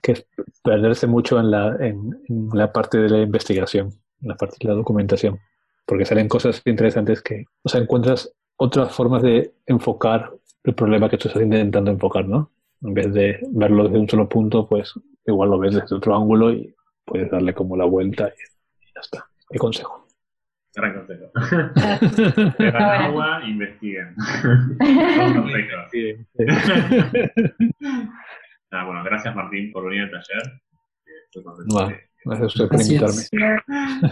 Que es perderse mucho en la, en, en la parte de la investigación, en la parte de la documentación. Porque salen cosas interesantes que. O sea, encuentras otras formas de enfocar el problema que tú estás intentando enfocar, ¿no? En vez de verlo desde un solo punto, pues igual lo ves desde otro ángulo y puedes darle como la vuelta y, y ya está. Mi consejo. Gran consejo. [LAUGHS] Beban agua, investiguen. [LAUGHS] [LAUGHS] Ah, bueno, gracias Martín por venir al taller. Gracias a usted por Gracias. invitarme.